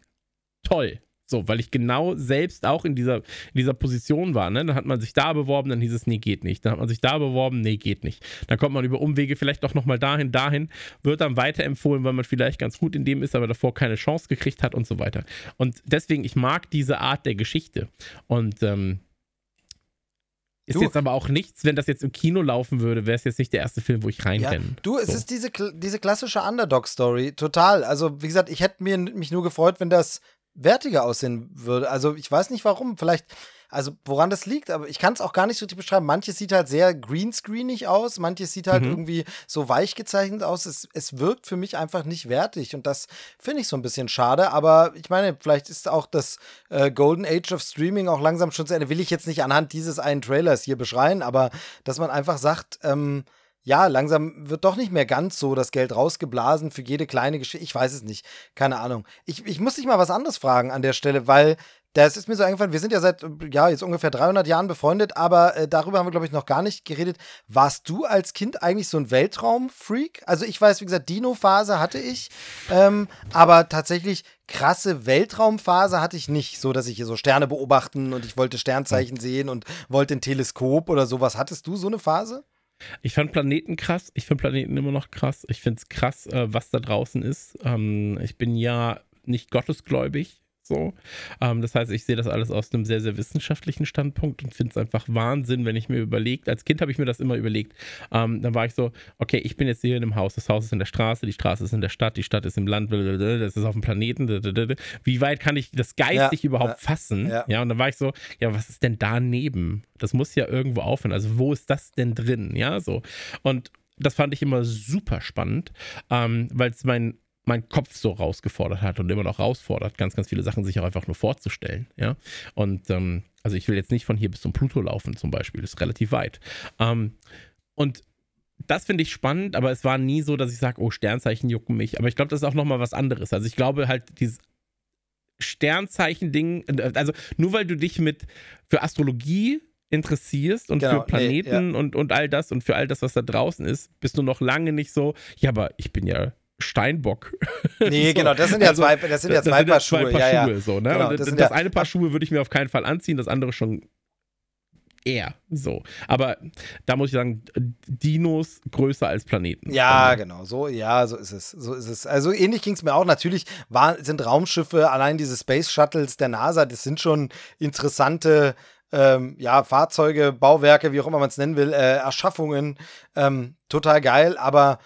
toll. So, weil ich genau selbst auch in dieser, in dieser Position war. Ne? Dann hat man sich da beworben, dann hieß es, nee, geht nicht. Dann hat man sich da beworben, nee, geht nicht. Dann kommt man über Umwege vielleicht auch nochmal dahin, dahin, wird dann weiterempfohlen, weil man vielleicht ganz gut in dem ist, aber davor keine Chance gekriegt hat und so weiter. Und deswegen, ich mag diese Art der Geschichte. Und ähm, ist du. jetzt aber auch nichts, wenn das jetzt im Kino laufen würde, wäre es jetzt nicht der erste Film, wo ich reinrenne. Ja, du, es so. ist diese, diese klassische Underdog-Story, total. Also, wie gesagt, ich hätte mir, mich nur gefreut, wenn das wertiger aussehen würde. Also ich weiß nicht warum. Vielleicht, also woran das liegt, aber ich kann es auch gar nicht so richtig beschreiben. Manches sieht halt sehr greenscreenig aus, manches sieht halt mhm. irgendwie so weich gezeichnet aus. Es, es wirkt für mich einfach nicht wertig und das finde ich so ein bisschen schade. Aber ich meine, vielleicht ist auch das äh, Golden Age of Streaming auch langsam schon zu Ende. Will ich jetzt nicht anhand dieses einen Trailers hier beschreien, aber dass man einfach sagt, ähm, ja, langsam wird doch nicht mehr ganz so das Geld rausgeblasen für jede kleine Geschichte. Ich weiß es nicht. Keine Ahnung. Ich, ich muss dich mal was anderes fragen an der Stelle, weil das ist mir so eingefallen, wir sind ja seit, ja, jetzt ungefähr 300 Jahren befreundet, aber äh, darüber haben wir, glaube ich, noch gar nicht geredet. Warst du als Kind eigentlich so ein Weltraumfreak? Also ich weiß, wie gesagt, Dino-Phase hatte ich, ähm, aber tatsächlich krasse Weltraumphase hatte ich nicht, so dass ich hier so Sterne beobachten und ich wollte Sternzeichen sehen und wollte ein Teleskop oder sowas. Hattest du so eine Phase? Ich fand Planeten krass. Ich finde Planeten immer noch krass. Ich finde es krass, äh, was da draußen ist. Ähm, ich bin ja nicht gottesgläubig. So. Ähm, das heißt, ich sehe das alles aus einem sehr, sehr wissenschaftlichen Standpunkt und finde es einfach Wahnsinn, wenn ich mir überlegt, als Kind habe ich mir das immer überlegt. Ähm, dann war ich so, okay, ich bin jetzt hier in einem Haus, das Haus ist in der Straße, die Straße ist in der Stadt, die Stadt ist im Land, das ist auf dem Planeten. Wie weit kann ich das geistig ja, überhaupt ja, fassen? Ja. ja, und dann war ich so, ja, was ist denn daneben? Das muss ja irgendwo aufhören. Also, wo ist das denn drin? Ja, so. Und das fand ich immer super spannend, ähm, weil es mein, mein Kopf so rausgefordert hat und immer noch herausfordert, ganz, ganz viele Sachen sich auch einfach nur vorzustellen. Ja? Und ähm, also ich will jetzt nicht von hier bis zum Pluto laufen, zum Beispiel. Das ist relativ weit. Ähm, und das finde ich spannend, aber es war nie so, dass ich sage, oh, Sternzeichen jucken mich. Aber ich glaube, das ist auch nochmal was anderes. Also ich glaube halt, dieses Sternzeichen-Ding, also nur weil du dich mit für Astrologie interessierst und genau, für Planeten nee, ja. und, und all das und für all das, was da draußen ist, bist du noch lange nicht so, ja, aber ich bin ja Steinbock. Nee, so. genau, das sind ja also, zwei, das sind ja zwei, Paar, Schuhe. Zwei Paar ja, Schuhe. So, ne? Genau, das, das ja, eine Paar Schuhe würde ich mir auf keinen Fall anziehen, das andere schon eher so. Aber da muss ich sagen, Dinos größer als Planeten. Ja, genau, so, ja, so ist es. So ist es. Also ähnlich ging es mir auch. Natürlich war, sind Raumschiffe, allein diese Space Shuttles der NASA, das sind schon interessante ähm, ja, Fahrzeuge, Bauwerke, wie auch immer man es nennen will, äh, Erschaffungen. Ähm, total geil, aber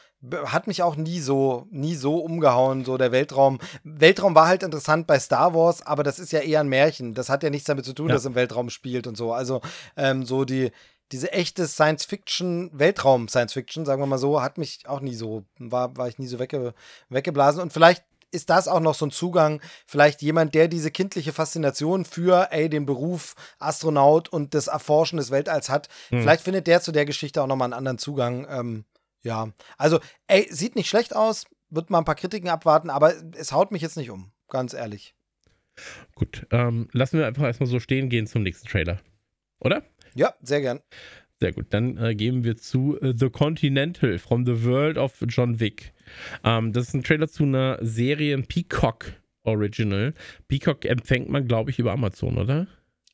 hat mich auch nie so, nie so umgehauen, so der Weltraum. Weltraum war halt interessant bei Star Wars, aber das ist ja eher ein Märchen. Das hat ja nichts damit zu tun, ja. dass es im Weltraum spielt und so. Also ähm, so die, diese echte Science-Fiction, Weltraum-Science-Fiction, sagen wir mal so, hat mich auch nie so, war, war ich nie so wegge, weggeblasen. Und vielleicht ist das auch noch so ein Zugang, vielleicht jemand, der diese kindliche Faszination für, ey, den Beruf Astronaut und das Erforschen des Weltalls hat. Hm. Vielleicht findet der zu der Geschichte auch nochmal einen anderen Zugang. Ähm, ja, also, ey, sieht nicht schlecht aus, wird mal ein paar Kritiken abwarten, aber es haut mich jetzt nicht um, ganz ehrlich. Gut, ähm, lassen wir einfach erstmal so stehen, gehen zum nächsten Trailer. Oder? Ja, sehr gern. Sehr gut, dann äh, gehen wir zu uh, The Continental from the World of John Wick. Ähm, das ist ein Trailer zu einer Serie, Peacock Original. Peacock empfängt man, glaube ich, über Amazon, oder?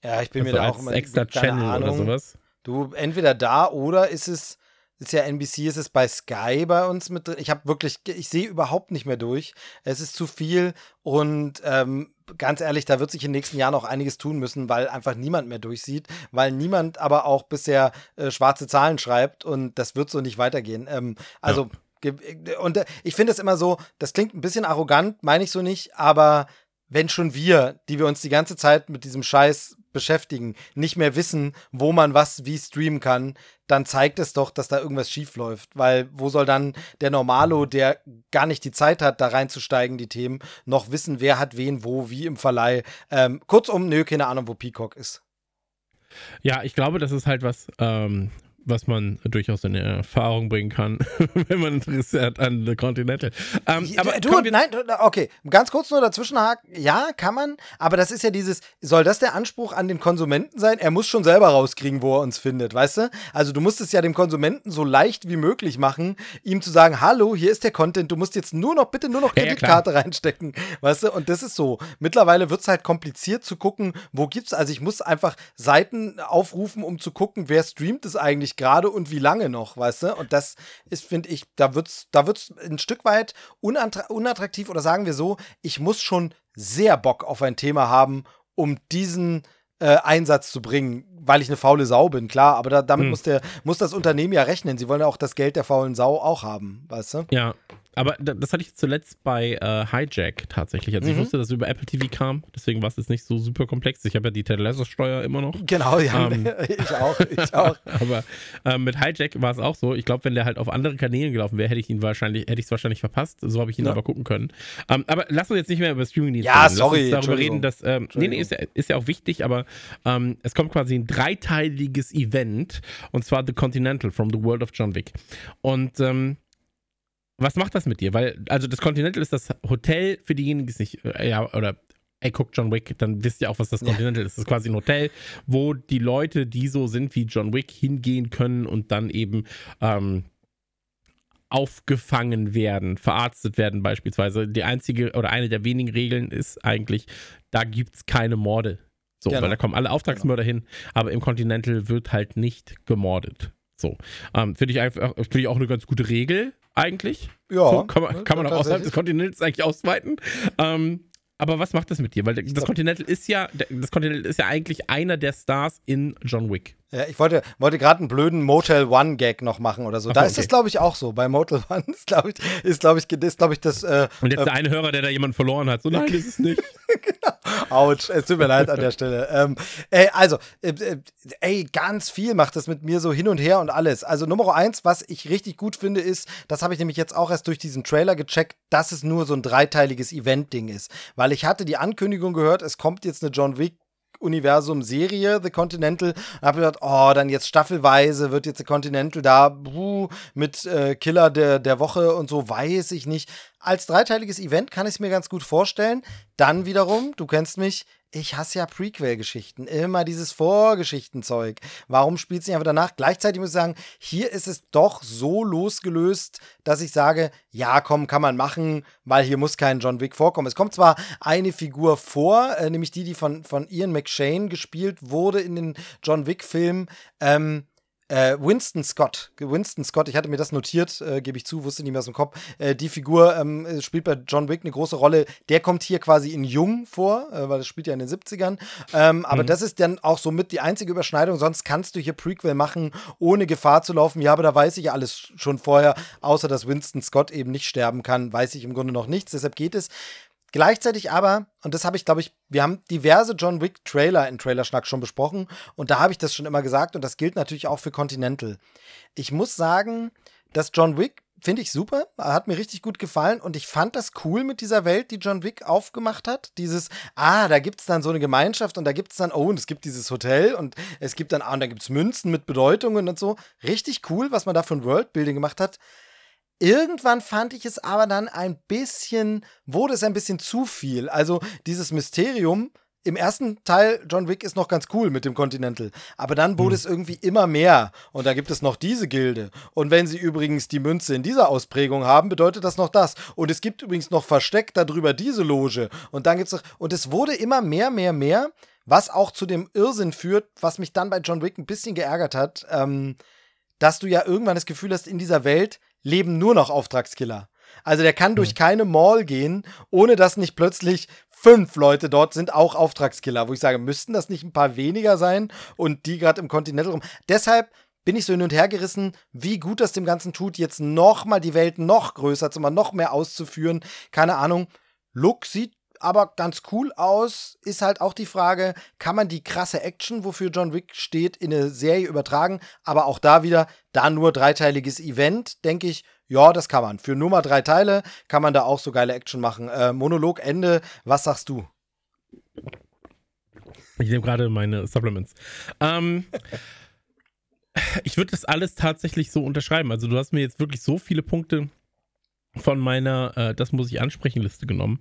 Ja, ich bin also mir da auch immer extra Channel Ahnung. oder sowas. Du, entweder da oder ist es ist ja NBC, ist es bei Sky bei uns mit drin. Ich habe wirklich, ich sehe überhaupt nicht mehr durch. Es ist zu viel und ähm, ganz ehrlich, da wird sich in den nächsten Jahren auch einiges tun müssen, weil einfach niemand mehr durchsieht, weil niemand aber auch bisher äh, schwarze Zahlen schreibt und das wird so nicht weitergehen. Ähm, also ja. und äh, ich finde es immer so, das klingt ein bisschen arrogant, meine ich so nicht, aber wenn schon wir, die wir uns die ganze Zeit mit diesem Scheiß beschäftigen, nicht mehr wissen, wo man was wie streamen kann, dann zeigt es doch, dass da irgendwas schief läuft. Weil wo soll dann der Normalo, der gar nicht die Zeit hat, da reinzusteigen, die Themen, noch wissen, wer hat wen, wo, wie im Verleih. Ähm, kurzum, nö, keine Ahnung, wo Peacock ist. Ja, ich glaube, das ist halt was, ähm, was man durchaus in Erfahrung bringen kann, wenn man Interesse hat an The Continental. Ähm, aber du, nein, okay, ganz kurz nur dazwischenhaken. Ja, kann man, aber das ist ja dieses, soll das der Anspruch an den Konsumenten sein? Er muss schon selber rauskriegen, wo er uns findet, weißt du? Also du musst es ja dem Konsumenten so leicht wie möglich machen, ihm zu sagen, hallo, hier ist der Content, du musst jetzt nur noch, bitte nur noch Kreditkarte ja, ja, reinstecken, weißt du? Und das ist so. Mittlerweile wird es halt kompliziert zu gucken, wo gibt's, also ich muss einfach Seiten aufrufen, um zu gucken, wer streamt es eigentlich eigentlich gerade und wie lange noch, weißt du? Und das ist, finde ich, da wird's, da wird's ein Stück weit unattraktiv oder sagen wir so, ich muss schon sehr Bock auf ein Thema haben, um diesen äh, Einsatz zu bringen, weil ich eine faule Sau bin, klar, aber da, damit hm. muss, der, muss das Unternehmen ja rechnen. Sie wollen ja auch das Geld der faulen Sau auch haben, weißt du? Ja, aber das hatte ich zuletzt bei äh, Hijack tatsächlich. Also mhm. ich wusste, dass es über Apple TV kam, deswegen war es jetzt nicht so super komplex. Ich habe ja die Ted Lasso-Steuer immer noch. Genau, ja, ähm, ich auch, ich auch. aber äh, mit Hijack war es auch so. Ich glaube, wenn der halt auf anderen Kanälen gelaufen wäre, hätte ich ihn wahrscheinlich, hätte ich es wahrscheinlich verpasst. So habe ich ihn ja. aber gucken können. Ähm, aber lass uns jetzt nicht mehr über Streaming Ja, reden. sorry. Lass uns darüber reden, dass, ähm, nee, nee, ist ja, ist ja auch wichtig, aber ähm, es kommt quasi ein dreiteiliges Event und zwar The Continental from the World of John Wick. Und ähm, was macht das mit dir? Weil, also das Continental ist das Hotel für diejenigen, die es nicht, äh, ja, oder ey, guckt John Wick, dann wisst ihr auch, was das Continental ja. ist. Das ist quasi ein Hotel, wo die Leute, die so sind wie John Wick, hingehen können und dann eben ähm, aufgefangen werden, verarztet werden beispielsweise. Die einzige oder eine der wenigen Regeln ist eigentlich, da gibt es keine Morde. So, genau. weil da kommen alle Auftragsmörder genau. hin, aber im Continental wird halt nicht gemordet. So. Ähm, Finde ich einfach, finde ich auch eine ganz gute Regel, eigentlich. Ja. So, kann man, kann man auch außerhalb des Kontinents eigentlich ausweiten. Ähm, aber was macht das mit dir? Weil das Continental ist ja, das Continental ist ja eigentlich einer der Stars in John Wick. Ja, ich wollte, wollte gerade einen blöden Motel One Gag noch machen oder so. Ach, da okay. ist das, glaube ich, auch so. Bei Motel One ist, glaube ich, ist, glaube ich, ist, glaube ich, das. Äh, Und jetzt äh, der eine Hörer, der da jemanden verloren hat. So, nein, ist nicht. genau. Autsch, es tut mir leid an der Stelle. Ähm, ey, also, äh, äh, ey, ganz viel macht das mit mir so hin und her und alles. Also Nummer eins, was ich richtig gut finde, ist, das habe ich nämlich jetzt auch erst durch diesen Trailer gecheckt, dass es nur so ein dreiteiliges Event-Ding ist. Weil ich hatte die Ankündigung gehört, es kommt jetzt eine John Wick Universum-Serie, The Continental. Und habe gedacht, oh, dann jetzt staffelweise wird jetzt The Continental da buh, mit äh, Killer der, der Woche und so, weiß ich nicht. Als dreiteiliges Event kann ich es mir ganz gut vorstellen. Dann wiederum, du kennst mich, ich hasse ja Prequel-Geschichten. Immer dieses Vorgeschichtenzeug. Warum spielt es nicht einfach danach? Gleichzeitig muss ich sagen, hier ist es doch so losgelöst, dass ich sage, ja, komm, kann man machen, weil hier muss kein John Wick vorkommen. Es kommt zwar eine Figur vor, äh, nämlich die, die von, von Ian McShane gespielt wurde in den John Wick-Filmen. Ähm, äh, Winston Scott. Winston Scott, ich hatte mir das notiert, äh, gebe ich zu, wusste nicht mehr aus dem Kopf. Äh, die Figur ähm, äh, spielt bei John Wick eine große Rolle. Der kommt hier quasi in Jung vor, äh, weil das spielt ja in den 70ern. Ähm, aber mhm. das ist dann auch somit die einzige Überschneidung. Sonst kannst du hier Prequel machen, ohne Gefahr zu laufen. Ja, aber da weiß ich alles schon vorher, außer dass Winston Scott eben nicht sterben kann, weiß ich im Grunde noch nichts. Deshalb geht es. Gleichzeitig aber, und das habe ich, glaube ich, wir haben diverse John Wick Trailer in Trailerschnack schon besprochen und da habe ich das schon immer gesagt und das gilt natürlich auch für Continental. Ich muss sagen, dass John Wick finde ich super, hat mir richtig gut gefallen und ich fand das cool mit dieser Welt, die John Wick aufgemacht hat. Dieses, ah, da gibt es dann so eine Gemeinschaft und da gibt es dann, oh, und es gibt dieses Hotel und es gibt dann, ah, und da gibt es Münzen mit Bedeutungen und so. Richtig cool, was man da für ein Worldbuilding gemacht hat. Irgendwann fand ich es aber dann ein bisschen, wurde es ein bisschen zu viel. Also dieses Mysterium, im ersten Teil, John Wick ist noch ganz cool mit dem Continental. Aber dann wurde hm. es irgendwie immer mehr. Und da gibt es noch diese Gilde. Und wenn sie übrigens die Münze in dieser Ausprägung haben, bedeutet das noch das. Und es gibt übrigens noch versteckt darüber diese Loge. Und dann gibt es noch. Und es wurde immer mehr, mehr, mehr. Was auch zu dem Irrsinn führt, was mich dann bei John Wick ein bisschen geärgert hat, ähm, dass du ja irgendwann das Gefühl hast, in dieser Welt leben nur noch Auftragskiller. Also der kann durch hm. keine Mall gehen, ohne dass nicht plötzlich fünf Leute dort sind, auch Auftragskiller, wo ich sage, müssten das nicht ein paar weniger sein und die gerade im Continental rum. Deshalb bin ich so hin und her gerissen, wie gut das dem Ganzen tut, jetzt noch mal die Welt noch größer zu machen, noch mehr auszuführen. Keine Ahnung. Look sieht aber ganz cool aus. Ist halt auch die Frage, kann man die krasse Action, wofür John Wick steht, in eine Serie übertragen? Aber auch da wieder, da nur dreiteiliges Event, denke ich, ja, das kann man. Für nur mal drei Teile kann man da auch so geile Action machen. Äh, Monolog Ende, was sagst du? Ich nehme gerade meine Supplements. Ähm, ich würde das alles tatsächlich so unterschreiben. Also du hast mir jetzt wirklich so viele Punkte von meiner äh, Das muss ich ansprechen Liste genommen.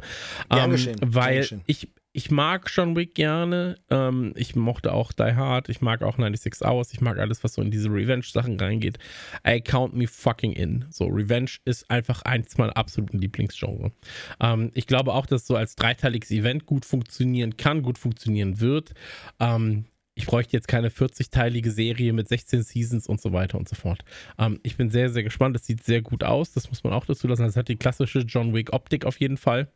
Ähm, geschehen. Weil geschehen. ich, ich mag John Wick gerne. Ähm, ich mochte auch Die Hard. Ich mag auch 96 Hours. Ich mag alles, was so in diese Revenge-Sachen reingeht. I count me fucking in. So, Revenge ist einfach eins meiner absoluten Lieblingsgenre. Ähm, ich glaube auch, dass so als dreiteiliges Event gut funktionieren kann, gut funktionieren wird. Ähm, ich bräuchte jetzt keine 40-teilige Serie mit 16 Seasons und so weiter und so fort. Ähm, ich bin sehr, sehr gespannt. Das sieht sehr gut aus. Das muss man auch dazu lassen. Das hat die klassische John Wick-Optik auf jeden Fall.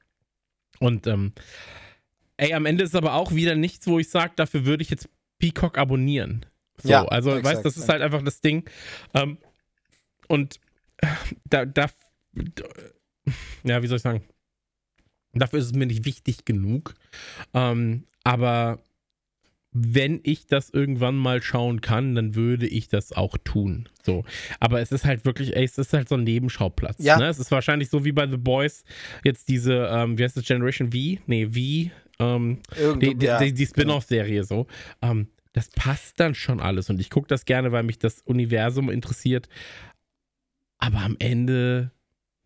Und ähm, ey, am Ende ist aber auch wieder nichts, wo ich sage, dafür würde ich jetzt Peacock abonnieren. So, ja, also, exakt, weißt das ist halt einfach das Ding. Ähm, und da, da, ja, wie soll ich sagen? Dafür ist es mir nicht wichtig genug. Ähm, aber wenn ich das irgendwann mal schauen kann, dann würde ich das auch tun. So. Aber es ist halt wirklich, ey, es ist halt so ein Nebenschauplatz. Ja. Ne? Es ist wahrscheinlich so wie bei The Boys, jetzt diese, ähm, wie heißt das, Generation V? Nee, V. Ähm, die, die, die, die Spin-off-Serie so. Ähm, das passt dann schon alles und ich gucke das gerne, weil mich das Universum interessiert. Aber am Ende,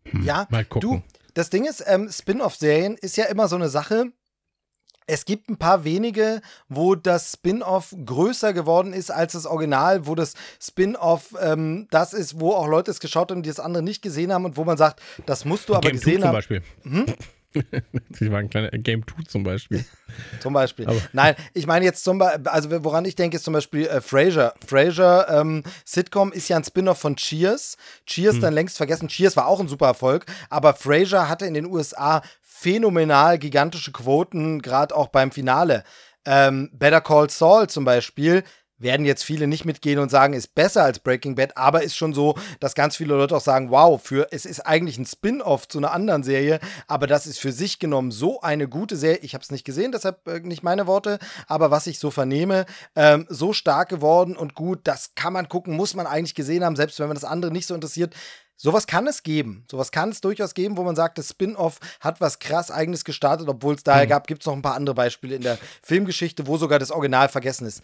hm, ja, mal gucken. Du, das Ding ist, ähm, Spin-off-Serien ist ja immer so eine Sache es gibt ein paar wenige, wo das Spin-off größer geworden ist als das Original, wo das Spin-off ähm, das ist, wo auch Leute es geschaut haben, die das andere nicht gesehen haben und wo man sagt, das musst du aber Game gesehen haben. Zum Beispiel. Hm? Sie war ein kleiner Game 2 zum Beispiel. zum Beispiel. Aber. Nein, ich meine jetzt zum Beispiel, also woran ich denke, ist zum Beispiel äh, Frasier. Frasier ähm, Sitcom ist ja ein Spin-off von Cheers. Cheers hm. dann längst vergessen. Cheers war auch ein super Erfolg, aber Frasier hatte in den USA phänomenal gigantische Quoten, gerade auch beim Finale. Ähm, Better Call Saul zum Beispiel werden jetzt viele nicht mitgehen und sagen, ist besser als Breaking Bad, aber ist schon so, dass ganz viele Leute auch sagen, wow, für es ist eigentlich ein Spin-off zu einer anderen Serie, aber das ist für sich genommen so eine gute Serie. Ich habe es nicht gesehen, deshalb äh, nicht meine Worte, aber was ich so vernehme, ähm, so stark geworden und gut, das kann man gucken, muss man eigentlich gesehen haben, selbst wenn man das andere nicht so interessiert. Sowas kann es geben. Sowas kann es durchaus geben, wo man sagt, das Spin-off hat was krass eigenes gestartet, obwohl es daher mhm. gab, gibt es noch ein paar andere Beispiele in der Filmgeschichte, wo sogar das Original vergessen ist.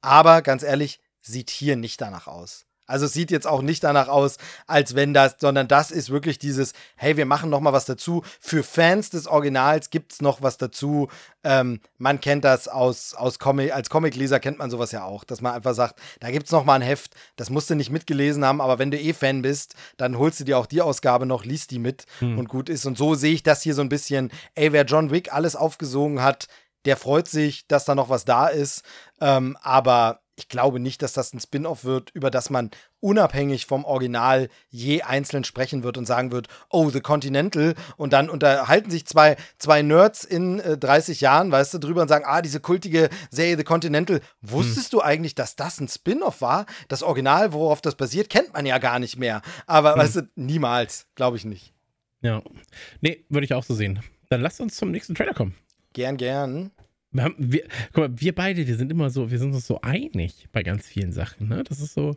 Aber ganz ehrlich, sieht hier nicht danach aus. Also es sieht jetzt auch nicht danach aus, als wenn das, sondern das ist wirklich dieses, hey, wir machen noch mal was dazu. Für Fans des Originals gibt es noch was dazu. Ähm, man kennt das aus, aus Comic, als Comicleser kennt man sowas ja auch, dass man einfach sagt, da gibt es noch mal ein Heft, das musst du nicht mitgelesen haben, aber wenn du eh Fan bist, dann holst du dir auch die Ausgabe noch, liest die mit hm. und gut ist. Und so sehe ich das hier so ein bisschen, ey, wer John Wick alles aufgesogen hat, der freut sich, dass da noch was da ist. Ähm, aber ich glaube nicht, dass das ein Spin-off wird, über das man unabhängig vom Original je einzeln sprechen wird und sagen wird, oh, The Continental. Und dann unterhalten sich zwei, zwei Nerds in äh, 30 Jahren, weißt du, drüber und sagen, ah, diese kultige Serie The Continental. Wusstest hm. du eigentlich, dass das ein Spin-off war? Das Original, worauf das basiert, kennt man ja gar nicht mehr. Aber hm. weißt du, niemals, glaube ich nicht. Ja. Nee, würde ich auch so sehen. Dann lass uns zum nächsten Trailer kommen. Gern, gern. Wir, haben, wir, guck mal, wir beide, wir sind immer so, wir sind uns so einig bei ganz vielen Sachen. Ne? Das ist so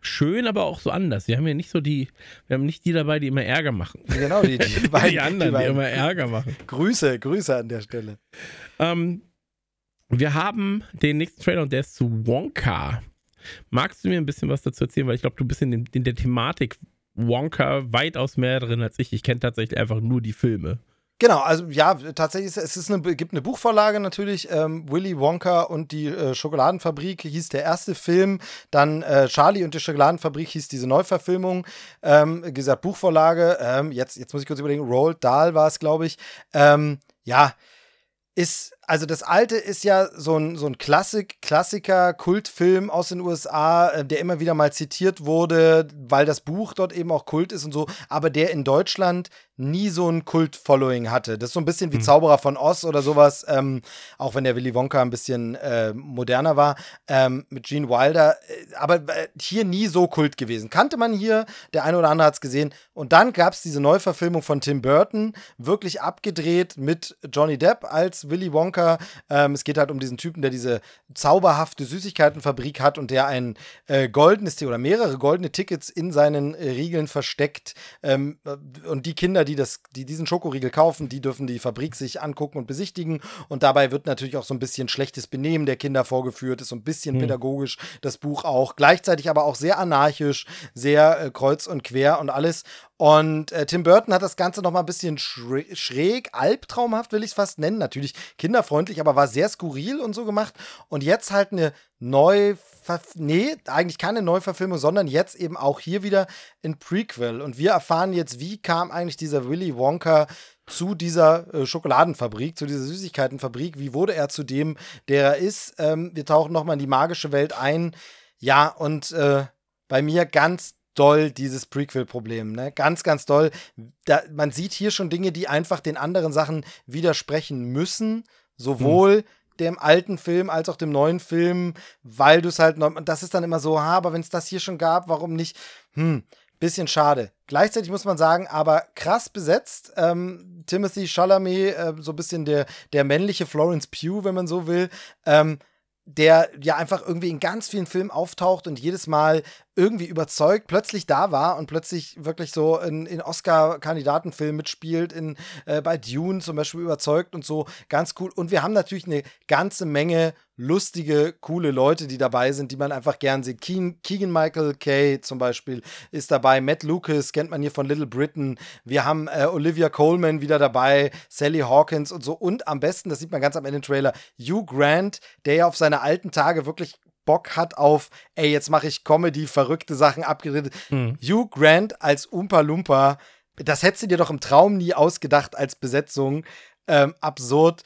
schön, aber auch so anders. Wir haben ja nicht so die, wir haben nicht die dabei, die immer Ärger machen. Genau, die, die, beiden, die anderen, die, die, immer Ärger machen. Grüße, Grüße an der Stelle. Ähm, wir haben den nächsten Trailer und der ist zu Wonka. Magst du mir ein bisschen was dazu erzählen? Weil ich glaube, du bist in, in der Thematik Wonka weitaus mehr drin als ich. Ich kenne tatsächlich einfach nur die Filme. Genau, also ja, tatsächlich, es ist eine, gibt eine Buchvorlage natürlich. Ähm, Willy Wonka und die äh, Schokoladenfabrik hieß der erste Film. Dann äh, Charlie und die Schokoladenfabrik hieß diese Neuverfilmung. Ähm, gesagt, Buchvorlage. Ähm, jetzt, jetzt muss ich kurz überlegen. Roald Dahl war es, glaube ich. Ähm, ja, ist, also das alte ist ja so ein, so ein Klassik, Klassiker, Kultfilm aus den USA, äh, der immer wieder mal zitiert wurde, weil das Buch dort eben auch Kult ist und so, aber der in Deutschland nie so ein Kult-Following hatte. Das ist so ein bisschen wie mhm. Zauberer von Oz oder sowas, ähm, auch wenn der Willy Wonka ein bisschen äh, moderner war, ähm, mit Gene Wilder, äh, aber äh, hier nie so Kult gewesen. Kannte man hier, der eine oder andere hat es gesehen. Und dann gab es diese Neuverfilmung von Tim Burton, wirklich abgedreht mit Johnny Depp als Willy Wonka. Ähm, es geht halt um diesen Typen, der diese zauberhafte Süßigkeitenfabrik hat und der ein äh, goldenes oder mehrere goldene Tickets in seinen äh, Riegeln versteckt. Ähm, und die Kinder, die, das, die diesen Schokoriegel kaufen, die dürfen die Fabrik sich angucken und besichtigen. Und dabei wird natürlich auch so ein bisschen schlechtes Benehmen der Kinder vorgeführt, ist so ein bisschen hm. pädagogisch, das Buch auch. Gleichzeitig aber auch sehr anarchisch, sehr äh, kreuz und quer und alles. Und äh, Tim Burton hat das Ganze noch mal ein bisschen schräg, albtraumhaft will ich es fast nennen. Natürlich kinderfreundlich, aber war sehr skurril und so gemacht. Und jetzt halt eine neu, nee, eigentlich keine Neuverfilmung, sondern jetzt eben auch hier wieder ein Prequel. Und wir erfahren jetzt, wie kam eigentlich dieser Willy Wonka zu dieser äh, Schokoladenfabrik, zu dieser Süßigkeitenfabrik. Wie wurde er zu dem, der er ist? Ähm, wir tauchen noch mal in die magische Welt ein. Ja, und äh, bei mir ganz doll dieses Prequel-Problem. Ne? Ganz, ganz doll. Da, man sieht hier schon Dinge, die einfach den anderen Sachen widersprechen müssen. Sowohl hm. dem alten Film als auch dem neuen Film, weil du es halt noch. Das ist dann immer so, ha, aber wenn es das hier schon gab, warum nicht? Hm, bisschen schade. Gleichzeitig muss man sagen, aber krass besetzt. Ähm, Timothy Chalamet, äh, so ein bisschen der, der männliche Florence Pugh, wenn man so will. Ähm, der ja einfach irgendwie in ganz vielen Filmen auftaucht und jedes Mal irgendwie überzeugt, plötzlich da war und plötzlich wirklich so in, in Oscar-Kandidatenfilmen mitspielt, in, äh, bei Dune zum Beispiel überzeugt und so, ganz cool. Und wir haben natürlich eine ganze Menge lustige, coole Leute, die dabei sind, die man einfach gern sieht. Keegan Michael Kay zum Beispiel ist dabei, Matt Lucas kennt man hier von Little Britain, wir haben äh, Olivia Coleman wieder dabei, Sally Hawkins und so und am besten, das sieht man ganz am Ende im Trailer, Hugh Grant, der ja auf seine alten Tage wirklich Bock hat auf, ey, jetzt mache ich Comedy, verrückte Sachen abgeredet. Mhm. Hugh Grant als Umpa Lumpa, das hättest du dir doch im Traum nie ausgedacht als Besetzung. Ähm, absurd.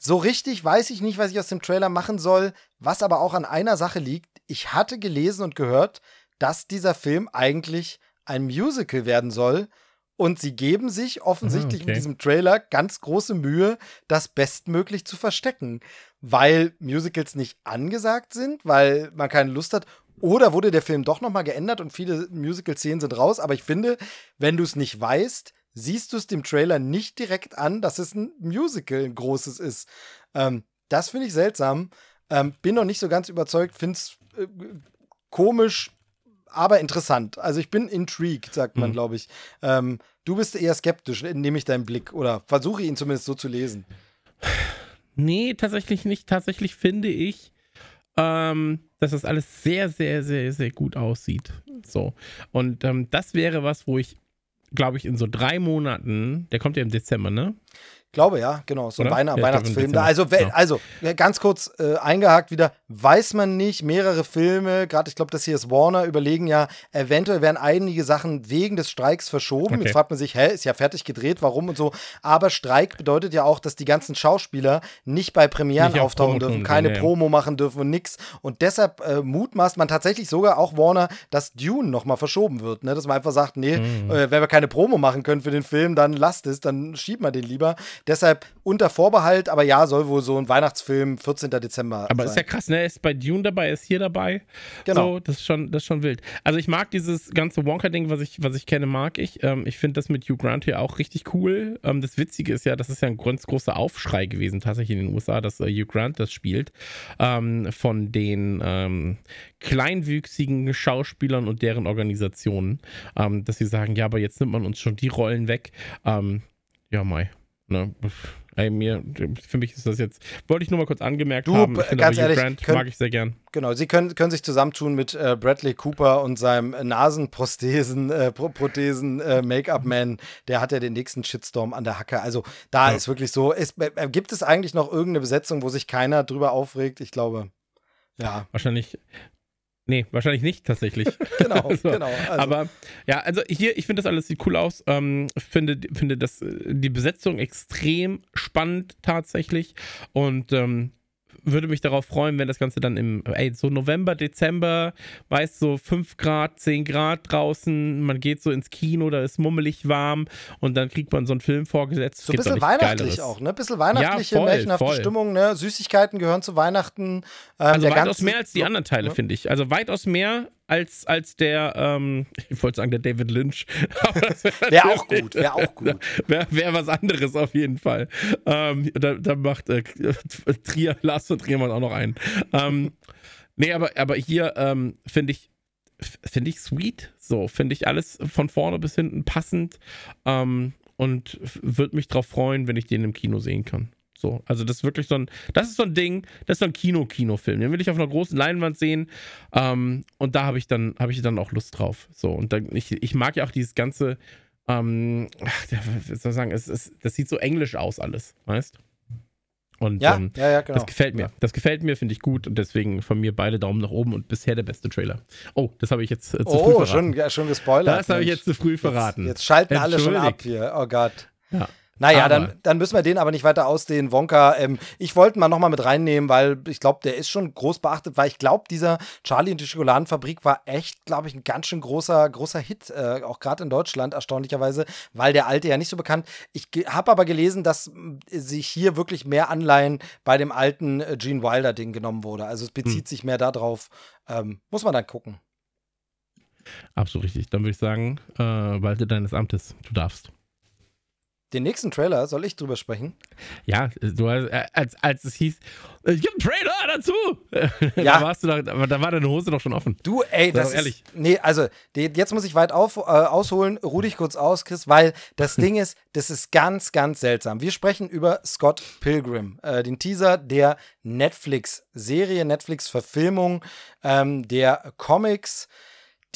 So richtig weiß ich nicht, was ich aus dem Trailer machen soll, was aber auch an einer Sache liegt. Ich hatte gelesen und gehört, dass dieser Film eigentlich ein Musical werden soll Und sie geben sich offensichtlich Ah, okay. mit diesem Trailer ganz große Mühe, das bestmöglich zu verstecken. Weil Musicals nicht angesagt sind, weil man keine Lust hat. Oder wurde der Film doch nochmal geändert und viele Musical-Szenen sind raus. Aber ich finde, wenn du es nicht weißt, siehst du es dem Trailer nicht direkt an, dass es ein Musical, ein großes ist. Ähm, das finde ich seltsam. Ähm, bin noch nicht so ganz überzeugt, finde es äh, komisch, aber interessant. Also ich bin intrigued, sagt man, Mhm. glaube ich. Ähm, du bist eher skeptisch, nehme ich deinen Blick oder versuche ihn zumindest so zu lesen. Nee, tatsächlich nicht. Tatsächlich finde ich, ähm, dass das alles sehr, sehr, sehr, sehr gut aussieht. So. Und ähm, das wäre was, wo ich, glaube ich, in so drei Monaten, der kommt ja im Dezember, ne? Glaube ja, genau, so ein? Weihn Ja, Weihnachtsfilm. Dezember. also, Ja. also ganz kurz äh, eingehakt wieder, weiß man nicht, mehrere Filme, gerade ich glaube, das hier ist Warner, überlegen ja, eventuell werden einige Sachen wegen des Streiks verschoben. Okay. Jetzt fragt man sich, hä, ist ja fertig gedreht, warum und so. Aber Streik bedeutet ja auch, dass die ganzen Schauspieler nicht bei Premieren Nicht auf auftauchen dürfen, keine ja. Promo machen dürfen und nix. Und deshalb äh, mutmaßt man tatsächlich sogar auch Warner, dass Dune nochmal verschoben wird. Ne? Dass man einfach sagt, nee, Mhm. äh, wenn wir keine Promo machen können für den Film, dann lasst es, dann schieben wir den lieber. Deshalb unter Vorbehalt, aber ja, soll wohl so ein Weihnachtsfilm 14. Dezember Aber sein. ist ja krass, ne? Er ist bei Dune dabei, er ist hier dabei. Genau. So, das ist schon, das ist schon wild. Also ich mag dieses ganze Wonka-Ding, was ich, was ich kenne, mag ich. Ähm, ich finde das mit Hugh Grant hier auch richtig cool. Ähm, das Witzige ist ja, das ist ja ein ganz großer Aufschrei gewesen, tatsächlich in den USA, dass äh, Hugh Grant das spielt. Ähm, von den ähm, kleinwüchsigen Schauspielern und deren Organisationen. Ähm, dass sie sagen, ja, aber jetzt nimmt man uns schon die Rollen weg. Ähm, ja, Mai. Ne? Ey, mir, für mich ist das jetzt, wollte ich nur mal kurz angemerkt Du, haben. Ich finde ganz ehrlich, Grant könnt- mag ich sehr gern. Genau, sie können, können sich zusammentun mit äh, Bradley Cooper und seinem Nasenprosthesen, äh, Prothesen, äh, Make-up-Man. Der hat ja den nächsten Shitstorm an der Hacke. Also da Ja. ist wirklich so. Ist, äh, gibt es eigentlich noch irgendeine Besetzung, wo sich keiner drüber aufregt? Ich glaube, ja, Wahrscheinlich. Nee, wahrscheinlich nicht tatsächlich. genau, Also, genau. Also, Aber ja, also hier, ich finde das alles sieht cool aus. Ähm, finde, finde das, äh, die Besetzung extrem spannend tatsächlich. Und ähm, würde mich darauf freuen, wenn das Ganze dann im, ey, so November, Dezember, weißt so 5 Grad, 10 Grad draußen, man geht so ins Kino, da ist mummelig warm und dann kriegt man so einen Film vorgesetzt. so ein bisschen weihnachtlich Geileres. auch, ne? Ein bisschen weihnachtliche, Ja, voll, märchenhafte voll. Stimmung, ne? Süßigkeiten gehören zu Weihnachten. Ähm, Also weitaus mehr als die anderen Teile, Ja. finde ich. Also weitaus mehr als, als der, ähm, ich wollte sagen, der David Lynch. Wäre auch gut, wäre auch gut. Wäre wär was anderes auf jeden Fall. Ähm, da, da macht äh, Trier, Lars von Trier auch noch einen. Ähm, nee, aber, aber hier ähm, finde ich, finde ich sweet. So, finde ich alles von vorne bis hinten passend. Ähm, und würde mich drauf freuen, wenn ich den im Kino sehen kann. So, also das ist wirklich so ein, das ist so ein Ding, das ist so ein Kino-Kino-Film. Den will ich auf einer großen Leinwand sehen. Ähm, und da habe ich dann, habe ich dann auch Lust drauf. So, und dann, ich, ich mag ja auch dieses ganze, ähm, ach, soll sagen, es, es, das sieht so englisch aus alles, weißt? Und Ja, ähm, ja, ja, genau. das gefällt mir. Das gefällt mir, finde ich gut und deswegen von mir beide Daumen nach oben und bisher der beste Trailer. Oh, das habe ich jetzt äh, zu früh Oh, verraten. schon, ja, schon gespoilert. das habe ich jetzt zu früh verraten. Jetzt, jetzt schalten alle schon ab hier. Oh Gott. Ja. Naja, Aber- dann, dann müssen wir den aber nicht weiter ausdehnen. Wonka, ähm, ich wollte mal nochmal mit reinnehmen, weil ich glaube, der ist schon groß beachtet, weil ich glaube, dieser Charlie und die Schokoladenfabrik war echt, glaube ich, ein ganz schön großer, großer Hit, äh, auch gerade in Deutschland, erstaunlicherweise, weil der alte ja nicht so bekannt. Ich habe aber gelesen, dass sich hier wirklich mehr Anleihen bei dem alten äh, Gene Wilder-Ding genommen wurde. Also es bezieht sich mehr darauf. Ähm, muss man dann gucken. Absolut richtig. Dann würde ich sagen, äh, walte deines Amtes. Du darfst. Den nächsten Trailer, soll ich drüber sprechen? Ja, du hast, äh, als, als es hieß, es gibt einen Trailer dazu. Ja. da warst du aber da war deine Hose doch schon offen. Du, ey, das doch ist, ehrlich. Nee, also, jetzt muss ich weit auf, äh, ausholen. Ruh dich kurz aus, Chris, weil das Ding ist, das ist ganz, ganz seltsam. Wir sprechen über Scott Pilgrim, äh, den Teaser der Netflix-Serie, Netflix-Verfilmung ähm, der Comics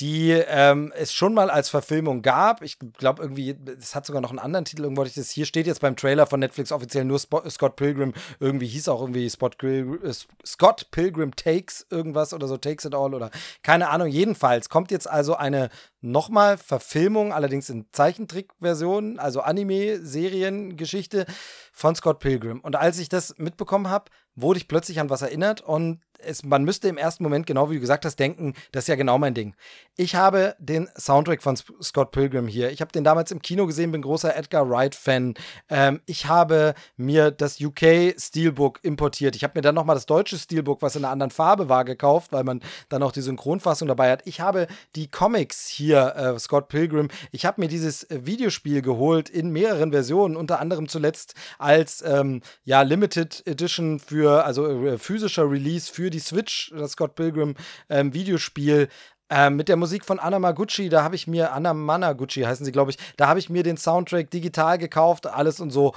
die ähm, es schon mal als Verfilmung gab. Ich glaube irgendwie, es hat sogar noch einen anderen Titel. Irgendwo das. Hier steht jetzt beim Trailer von Netflix offiziell nur Spo Scott Pilgrim. Irgendwie hieß auch irgendwie Spot äh, Scott Pilgrim Takes irgendwas oder so, Takes It All oder keine Ahnung. Jedenfalls kommt jetzt also eine nochmal Verfilmung, allerdings in Zeichentrickversion, also Anime-Seriengeschichte von Scott Pilgrim. Und als ich das mitbekommen habe, wurde ich plötzlich an was erinnert und es, man müsste im ersten Moment, genau wie du gesagt hast, denken, das ist ja genau mein Ding. Ich habe den Soundtrack von Scott Pilgrim hier. Ich habe den damals im Kino gesehen, bin großer Edgar Wright-Fan. Ähm, ich habe mir das UK Steelbook importiert. Ich habe mir dann nochmal das deutsche Steelbook, was in einer anderen Farbe war, gekauft, weil man dann auch die Synchronfassung dabei hat. Ich habe die Comics hier, äh, Scott Pilgrim. Ich habe mir dieses äh, Videospiel geholt in mehreren Versionen, unter anderem zuletzt als ähm, ja, Limited Edition für, also äh, physischer Release für die Switch, das Scott Pilgrim ähm, Videospiel. Ähm, mit der Musik von Anna Maguchi, da habe ich mir, Anna Managuchi heißen sie, glaube ich, da habe ich mir den Soundtrack digital gekauft, alles und so.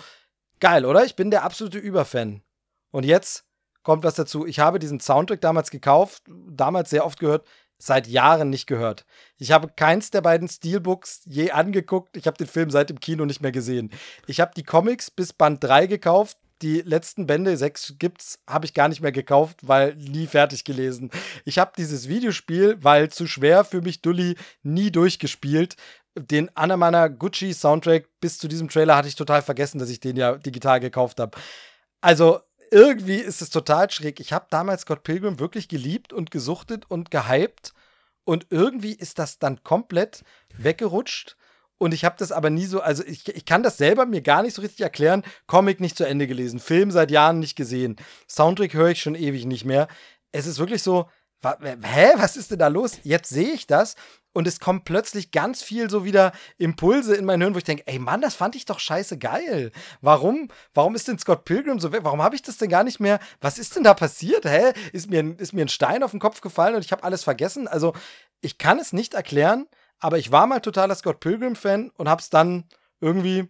Geil, oder? Ich bin der absolute Überfan. Und jetzt kommt was dazu. Ich habe diesen Soundtrack damals gekauft, damals sehr oft gehört, seit Jahren nicht gehört. Ich habe keins der beiden Steelbooks je angeguckt. Ich habe den Film seit dem Kino nicht mehr gesehen. Ich habe die Comics bis Band 3 gekauft, die letzten Bände, sechs gibt's, habe ich gar nicht mehr gekauft, weil nie fertig gelesen. Ich habe dieses Videospiel, weil zu schwer für mich Dulli, nie durchgespielt. Den Anamana Gucci Soundtrack bis zu diesem Trailer hatte ich total vergessen, dass ich den ja digital gekauft habe. Also irgendwie ist es total schräg. Ich habe damals Scott Pilgrim wirklich geliebt und gesuchtet und gehypt und irgendwie ist das dann komplett weggerutscht. Und ich habe das aber nie so, also ich, ich kann das selber mir gar nicht so richtig erklären. Comic nicht zu Ende gelesen, Film seit Jahren nicht gesehen, Soundtrack höre ich schon ewig nicht mehr. Es ist wirklich so, hä, was ist denn da los? Jetzt sehe ich das und es kommt plötzlich ganz viel so wieder Impulse in mein Hirn, wo ich denke, ey Mann, das fand ich doch scheiße geil. Warum? Warum ist denn Scott Pilgrim so weg? Warum habe ich das denn gar nicht mehr? Was ist denn da passiert? Hä? Ist mir, ist mir ein Stein auf den Kopf gefallen und ich habe alles vergessen? Also, ich kann es nicht erklären aber ich war mal totaler Scott Pilgrim-Fan und hab's dann irgendwie,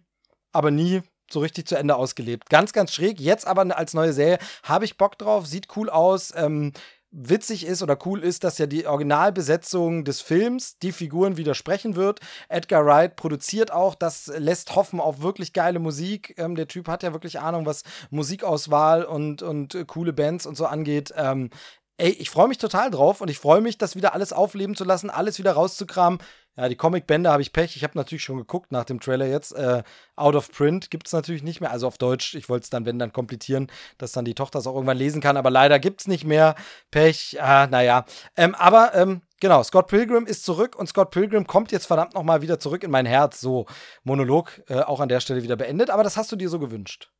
aber nie so richtig zu Ende ausgelebt. Ganz, ganz schräg. Jetzt aber als neue Serie habe ich Bock drauf, sieht cool aus. Ähm, witzig ist oder cool ist, dass ja die Originalbesetzung des Films die Figuren widersprechen wird. Edgar Wright produziert auch, das lässt hoffen auf wirklich geile Musik. Ähm, der Typ hat ja wirklich Ahnung, was Musikauswahl und, und äh, coole Bands und so angeht. Ähm, ey, ich freue mich total drauf und ich freue mich, das wieder alles aufleben zu lassen, alles wieder rauszukramen. Ja, die Comicbände habe ich Pech. Ich habe natürlich schon geguckt nach dem Trailer jetzt. Äh, out of print gibt es natürlich nicht mehr. Also auf Deutsch. Ich wollte es dann, wenn dann, komplettieren, dass dann die Tochter es auch irgendwann lesen kann. Aber leider gibt es nicht mehr. Pech. Ah, naja. Ähm, aber ähm, genau, Scott Pilgrim ist zurück und Scott Pilgrim kommt jetzt verdammt nochmal wieder zurück in mein Herz. So, Monolog äh, auch an der Stelle wieder beendet. Aber das hast du dir so gewünscht.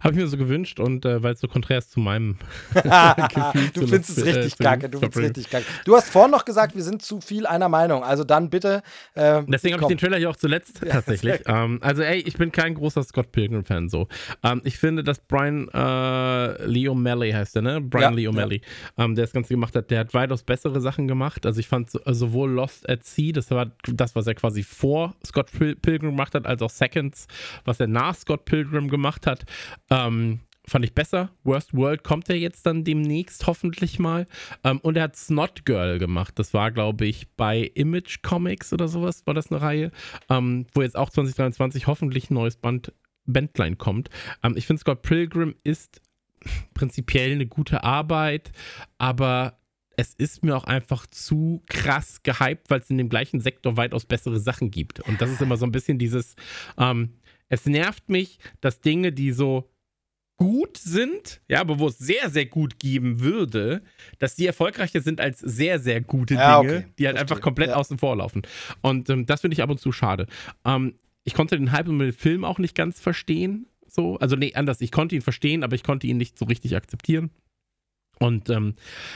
Habe ich mir so gewünscht und äh, weil es so konträr ist zu meinem Gefühl. du findest es richtig äh, kacke. Du findest es richtig kacke. Du hast vorhin noch gesagt, wir sind zu viel einer Meinung. Also dann bitte. Äh, Deswegen habe ich den Trailer hier auch zuletzt ja, tatsächlich. Ähm, also ey, ich bin kein großer Scott Pilgrim-Fan so. Ähm, ich finde, dass Brian äh, Lee O'Malley heißt der, ne? Brian ja, Lee O'Malley, ja. ähm, der das Ganze gemacht hat, der hat weitaus bessere Sachen gemacht. Also ich fand äh, sowohl Lost at Sea, das war das, was er quasi vor Scott Pilgrim gemacht hat, als auch Seconds, was er nach Scott Pilgrim gemacht hat. Ähm, fand ich besser. Worst World kommt er jetzt dann demnächst hoffentlich mal. Ähm, und er hat Snot Girl gemacht. Das war, glaube ich, bei Image Comics oder sowas, war das eine Reihe, ähm, wo jetzt auch 2023 hoffentlich ein neues Band, Bandline kommt. Ähm, ich finde, Scott Pilgrim ist prinzipiell eine gute Arbeit, aber es ist mir auch einfach zu krass gehypt, weil es in dem gleichen Sektor weitaus bessere Sachen gibt. Und das ist immer so ein bisschen dieses, ähm, es nervt mich, dass Dinge, die so gut sind, ja, aber wo es sehr, sehr gut geben würde, dass die erfolgreicher sind als sehr, sehr gute ja, Dinge, okay. die halt Verstehe. einfach komplett ja. außen vor laufen. Und ähm, das finde ich ab und zu schade. Ähm, ich konnte den Hype mit dem Film auch nicht ganz verstehen. So, also nee, anders. Ich konnte ihn verstehen, aber ich konnte ihn nicht so richtig akzeptieren. Und ähm,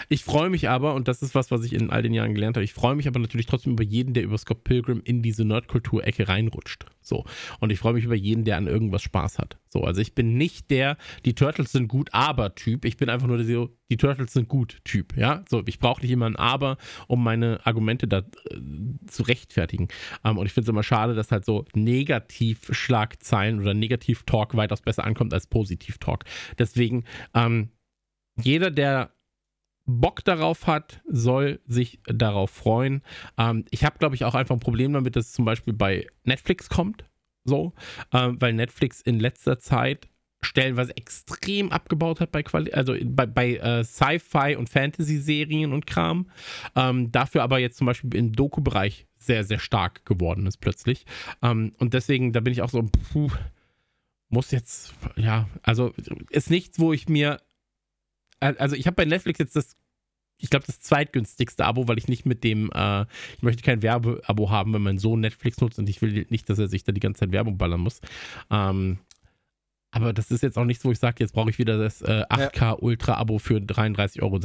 ich freue mich aber, und das ist was, was ich in all den Jahren gelernt habe, ich freue mich aber natürlich trotzdem über jeden, der über Scott Pilgrim in diese Nerdkultur-Ecke reinrutscht. So. Und ich freue mich über jeden, der an irgendwas Spaß hat. So, also ich bin nicht der, die Turtles sind gut, aber Typ. Ich bin einfach nur der, die Turtles sind gut Typ. Ja, so, ich brauche nicht immer ein Aber, um meine Argumente da äh, zu rechtfertigen. Ähm, und ich finde es immer schade, dass halt so Negativ-Schlagzeilen oder Negativ-Talk weitaus besser ankommt als Positiv-Talk. Deswegen, ähm, jeder, der Bock darauf hat, soll sich darauf freuen. Ähm, ich habe, glaube ich, auch einfach ein Problem damit, dass es zum Beispiel bei Netflix kommt. So, ähm, weil Netflix in letzter Zeit stellenweise extrem abgebaut hat bei Quali also bei, bei äh, Sci-Fi und Fantasy-Serien und Kram. Ähm, dafür aber jetzt zum Beispiel im Doku-Bereich sehr, sehr stark geworden ist plötzlich. Ähm, und deswegen, da bin ich auch so, puh, muss jetzt, ja, also ist nichts, wo ich mir also ich habe bei Netflix jetzt das ich glaube, das zweitgünstigste Abo, weil ich nicht mit dem, äh, ich möchte kein Werbeabo haben, wenn mein Sohn Netflix nutzt und ich will nicht, dass er sich da die ganze Zeit Werbung ballern muss. Ähm, aber das ist jetzt auch nichts, wo ich sage, jetzt brauche ich wieder das äh, 8K ja. Ultra-Abo für 33,60 Euro.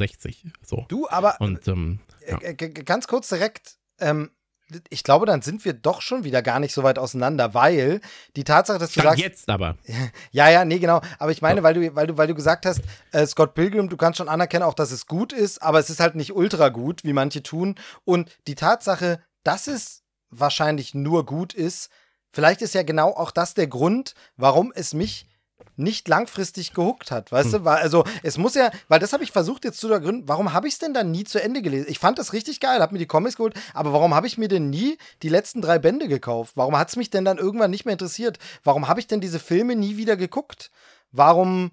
So. Du, aber und, ähm, ja. ganz kurz direkt, ähm, ich glaube, dann sind wir doch schon wieder gar nicht so weit auseinander, weil die Tatsache, dass du Stand sagst. jetzt aber. Ja, ja, nee, genau. Aber ich meine, weil, du, weil, du, weil du gesagt hast, äh, Scott Pilgrim, du kannst schon anerkennen, auch dass es gut ist, aber es ist halt nicht ultra gut, wie manche tun. Und die Tatsache, dass es wahrscheinlich nur gut ist, vielleicht ist ja genau auch das der Grund, warum es mich nicht langfristig gehuckt hat, weißt hm. du? Also es muss ja, weil das habe ich versucht jetzt zu ergründen, warum habe ich es denn dann nie zu Ende gelesen? Ich fand das richtig geil, habe mir die Comics geholt, aber warum habe ich mir denn nie die letzten drei Bände gekauft? Warum hat es mich denn dann irgendwann nicht mehr interessiert? Warum habe ich denn diese Filme nie wieder geguckt? Warum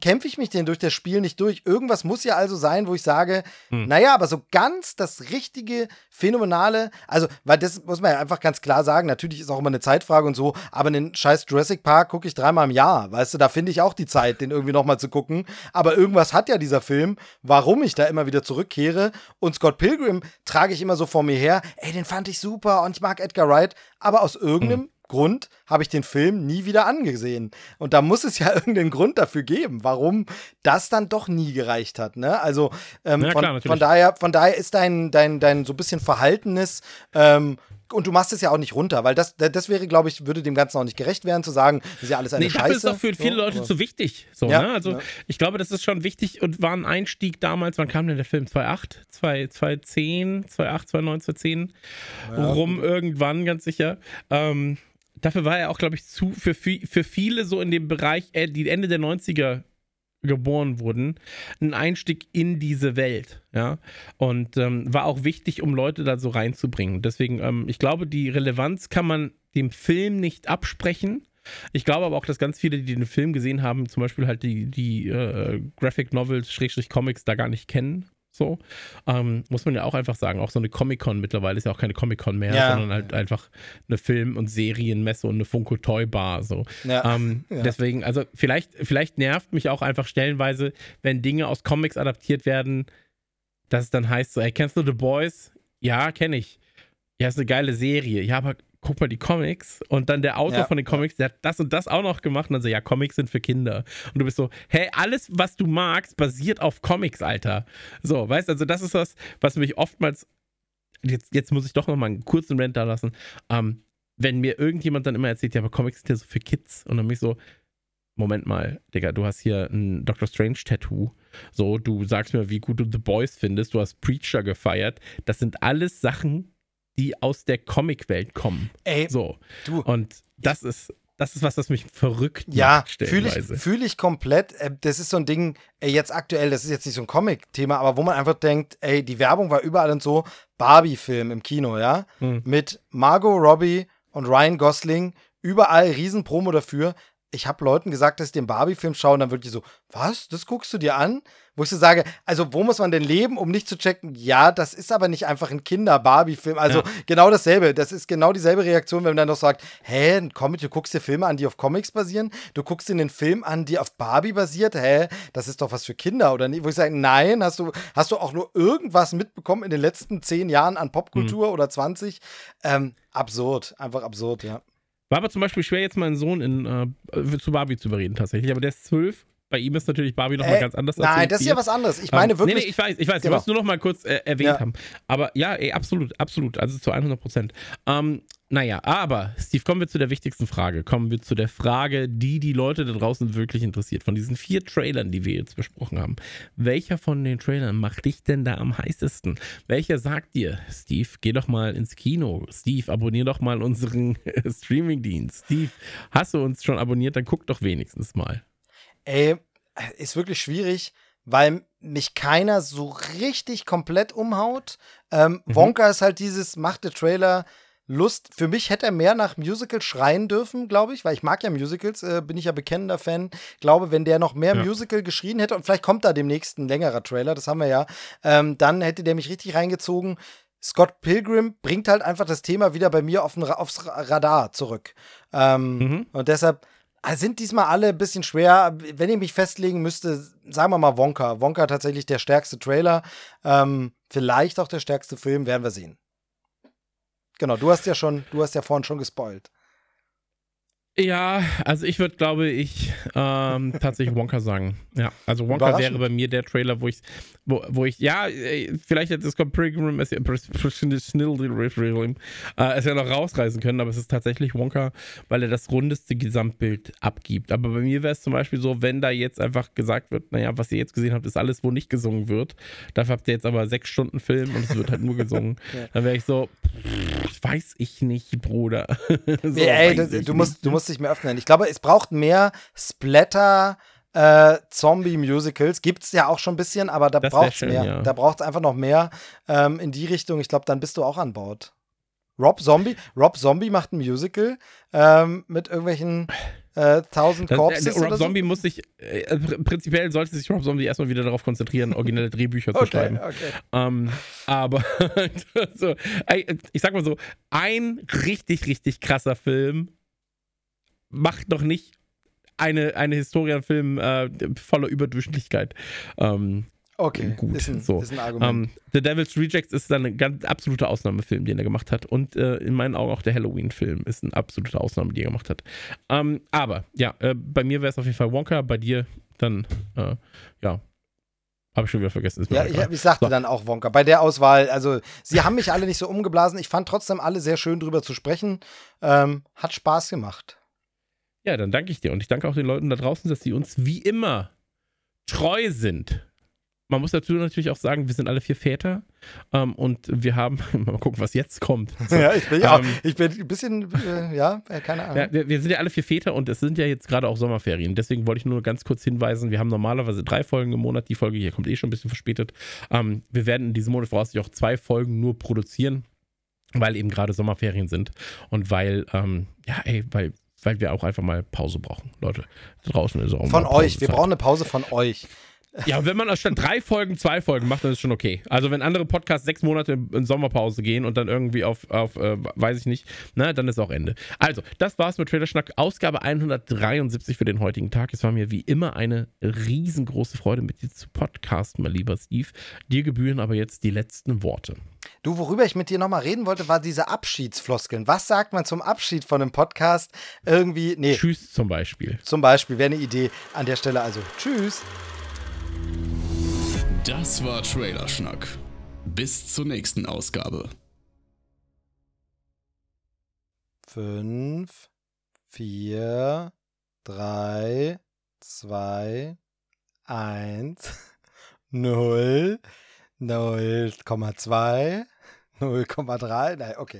kämpfe ich mich denn durch das Spiel nicht durch? Irgendwas muss ja also sein, wo ich sage, hm. naja, aber so ganz das richtige, phänomenale, also, weil das muss man ja einfach ganz klar sagen, natürlich ist auch immer eine Zeitfrage und so, aber den scheiß Jurassic Park gucke ich dreimal im Jahr, weißt du, da finde ich auch die Zeit, den irgendwie nochmal zu gucken, aber irgendwas hat ja dieser Film, warum ich da immer wieder zurückkehre und Scott Pilgrim trage ich immer so vor mir her, ey, den fand ich super und ich mag Edgar Wright, aber aus irgendeinem hm Grund habe ich den Film nie wieder angesehen. Und da muss es ja irgendeinen Grund dafür geben, warum das dann doch nie gereicht hat. Ne? Also ähm, ja, klar, von, von, daher, von daher ist dein, dein, dein so ein bisschen Verhaltenes ähm, und du machst es ja auch nicht runter, weil das, das wäre, glaube ich, würde dem Ganzen auch nicht gerecht werden, zu sagen, das ist ja alles eine nee, Scheiße. Das ist doch für viele so, Leute zu wichtig. So, ja, ne? Also ja. ich glaube, das ist schon wichtig und war ein Einstieg damals, wann kam denn der Film? 2008, 2010, 2008, 2009, 2010 ja, rum irgendwann, ganz sicher. Ähm, dafür war er auch, glaube ich, zu, für, für viele so in dem Bereich, äh, die Ende der 90er geboren wurden, ein Einstieg in diese Welt, ja. Und ähm, war auch wichtig, um Leute da so reinzubringen. Deswegen, ähm, ich glaube, die Relevanz kann man dem Film nicht absprechen. Ich glaube aber auch, dass ganz viele, die den Film gesehen haben, zum Beispiel halt die, die äh, Graphic Novels, Schrägstrich Comics da gar nicht kennen. So. Ähm, muss man ja auch einfach sagen. Auch so eine Comic-Con mittlerweile ist ja auch keine Comic-Con mehr, ja. sondern halt einfach eine Film- und Serienmesse und eine Funko Toy Bar. So. Ja. Ähm, ja. Deswegen, also vielleicht, vielleicht nervt mich auch einfach stellenweise, wenn Dinge aus Comics adaptiert werden, dass es dann heißt so, ey, kennst du The Boys? Ja, kenne ich. Ja, ist eine geile Serie. Ja, aber guck mal die Comics und dann der Autor ja, von den Comics, der hat das und das auch noch gemacht und dann so, ja, Comics sind für Kinder. Und du bist so, hey, alles, was du magst, basiert auf Comics, Alter. So, weißt du, also das ist was, was mich oftmals, jetzt, jetzt muss ich doch noch mal einen kurzen Rant da lassen, ähm, wenn mir irgendjemand dann immer erzählt, ja, aber Comics sind ja so für Kids und dann bin ich so, Moment mal, Digga, du hast hier ein Doctor Strange Tattoo. So, du sagst mir, wie gut du The Boys findest, du hast Preacher gefeiert. Das sind alles Sachen, die aus der Comicwelt kommen. Ey, so. Du. Und das ist, das ist was, das mich verrückt ja, macht. Ja, fühle ich, fühl ich komplett. Äh, das ist so ein Ding, ey, jetzt aktuell, das ist jetzt nicht so ein Comic-Thema, aber wo man einfach denkt, ey, die Werbung war überall und so. Barbie-Film im Kino, ja? Hm. Mit Margot Robbie und Ryan Gosling. Überall Riesenpromo dafür ich habe Leuten gesagt, dass ich den Barbie-Film schaue und dann wirklich so, was, das guckst du dir an? Wo ich so sage, also wo muss man denn leben, um nicht zu checken, ja, das ist aber nicht einfach ein Kinder-Barbie-Film. Also ja. genau dasselbe. Das ist genau dieselbe Reaktion, wenn man dann noch sagt, hä, ein Comic, du guckst dir Filme an, die auf Comics basieren, du guckst dir einen Film an, die auf Barbie basiert, hä, das ist doch was für Kinder, oder nicht? Wo ich sage, nein, hast du, hast du auch nur irgendwas mitbekommen in den letzten zehn Jahren an Popkultur mhm. oder 20? Ähm, absurd, einfach absurd, ja. War aber zum Beispiel schwer, jetzt meinen Sohn in, äh, zu Barbie zu überreden, tatsächlich. Aber der ist zwölf. Bei ihm ist natürlich Barbie nochmal äh, ganz anders. Nein, das ist ja was anderes. Ich meine ähm, wirklich. Nee, nee, ich weiß, ich weiß. Genau. Ich wollte nur noch mal kurz äh, erwähnt ja. haben. Aber ja, ey, absolut, absolut. Also zu 100 Prozent. Ähm, naja, aber, Steve, kommen wir zu der wichtigsten Frage. Kommen wir zu der Frage, die die Leute da draußen wirklich interessiert. Von diesen vier Trailern, die wir jetzt besprochen haben, welcher von den Trailern macht dich denn da am heißesten? Welcher sagt dir, Steve, geh doch mal ins Kino. Steve, abonnier doch mal unseren Streamingdienst. Steve, hast du uns schon abonniert? Dann guck doch wenigstens mal. Ey, ist wirklich schwierig, weil mich keiner so richtig komplett umhaut. Ähm, mhm. Wonka ist halt dieses, macht der Trailer Lust. Für mich hätte er mehr nach Musical schreien dürfen, glaube ich, weil ich mag ja Musicals, äh, bin ich ja bekennender Fan. Glaube, wenn der noch mehr ja. Musical geschrien hätte und vielleicht kommt da demnächst ein längerer Trailer, das haben wir ja, ähm, dann hätte der mich richtig reingezogen. Scott Pilgrim bringt halt einfach das Thema wieder bei mir auf aufs Radar zurück. Ähm, mhm. Und deshalb, sind diesmal alle ein bisschen schwer. Wenn ich mich festlegen müsste, sagen wir mal Wonka. Wonka tatsächlich der stärkste Trailer. Ähm, vielleicht auch der stärkste Film, werden wir sehen. Genau, du hast ja schon, du hast ja vorhin schon gespoilt. Ja, also ich würde, glaube ich, ähm, tatsächlich Wonka sagen. Ja, also Wonka wäre bei mir der Trailer, wo ich, wo, wo ich, ja, vielleicht hätte es Pilgrim es ja noch rausreißen können, aber es ist tatsächlich Wonka, weil er das rundeste Gesamtbild abgibt. Aber bei mir wäre es zum Beispiel so, wenn da jetzt einfach gesagt wird, naja, was ihr jetzt gesehen habt, ist alles, wo nicht gesungen wird. Dafür habt ihr jetzt aber sechs Stunden Film und es wird halt nur gesungen. ja. Dann wäre ich so, pff, weiß ich nicht, Bruder. so, ey, du, du musst, du musst sich mehr öffnen. Ich glaube, es braucht mehr Splatter. Äh, Zombie-Musicals gibt es ja auch schon ein bisschen, aber da braucht es mehr. Ja. Da braucht es einfach noch mehr ähm, in die Richtung. Ich glaube, dann bist du auch an Bord. Rob Zombie, Rob Zombie macht ein Musical ähm, mit irgendwelchen äh, 1000 Corpses. Rob Zombie so? muss sich, äh, prinzipiell sollte sich Rob Zombie erstmal wieder darauf konzentrieren, originelle Drehbücher zu okay, schreiben. Okay. Ähm, aber so, ich sag mal so, ein richtig, richtig krasser Film macht noch nicht eine, eine Historienfilm äh, voller Überdurchschnittlichkeit. Ähm, okay, gut. Ist ein, so. ist ein Argument. Um, The Devil's Rejects ist dann ein ganz absoluter Ausnahmefilm, den er gemacht hat. Und äh, in meinen Augen auch der Halloween-Film ist eine absolute Ausnahme, die er gemacht hat. Um, aber ja, äh, bei mir wäre es auf jeden Fall Wonka, bei dir dann, äh, ja, habe ich schon wieder vergessen. ja, ich, ich, sagte so. dann auch Wonka. Bei der Auswahl, also sie haben mich alle nicht so umgeblasen. Ich fand trotzdem alle sehr schön drüber zu sprechen. Ähm, hat Spaß gemacht. Ja, dann danke ich dir. Und ich danke auch den Leuten da draußen, dass sie uns wie immer treu sind. Man muss dazu natürlich auch sagen, wir sind alle vier Väter ähm, und wir haben, mal gucken, was jetzt kommt. So, ja, ich bin, ja, ähm, ich bin ein bisschen, äh, ja, äh, keine Ahnung. Ja, wir, wir, sind ja alle vier Väter und es sind ja jetzt gerade auch Sommerferien. Deswegen wollte ich nur ganz kurz hinweisen, wir haben normalerweise drei Folgen im Monat. Die Folge hier kommt eh schon ein bisschen verspätet. Ähm, wir werden in diesem Monat voraussichtlich auch zwei Folgen nur produzieren, weil eben gerade Sommerferien sind und weil, ähm, ja, ey, weil weil wir auch einfach mal Pause brauchen, Leute. Draußen ist auch Von euch, wir brauchen eine Pause von euch. Ja, wenn man anstatt drei Folgen zwei Folgen macht, dann ist schon okay. Also wenn andere Podcasts sechs Monate in Sommerpause gehen und dann irgendwie auf, auf äh, weiß ich nicht, na, dann ist auch Ende. Also, das war's mit Trailerschnack, Ausgabe 173 für den heutigen Tag. Es war mir wie immer eine riesengroße Freude, mit dir zu podcasten, mein lieber Steve. Dir gebühren aber jetzt die letzten Worte. Du, worüber ich mit dir nochmal reden wollte, war diese Abschiedsfloskeln. Was sagt man zum Abschied von einem Podcast? Irgendwie, nee. Tschüss zum Beispiel. Zum Beispiel, wäre eine Idee an der Stelle. Also, tschüss. Das war Trailerschnack. Bis zur nächsten Ausgabe. Fünf, vier, drei, zwei, eins, null. 0,2, 0,3, nein, okay.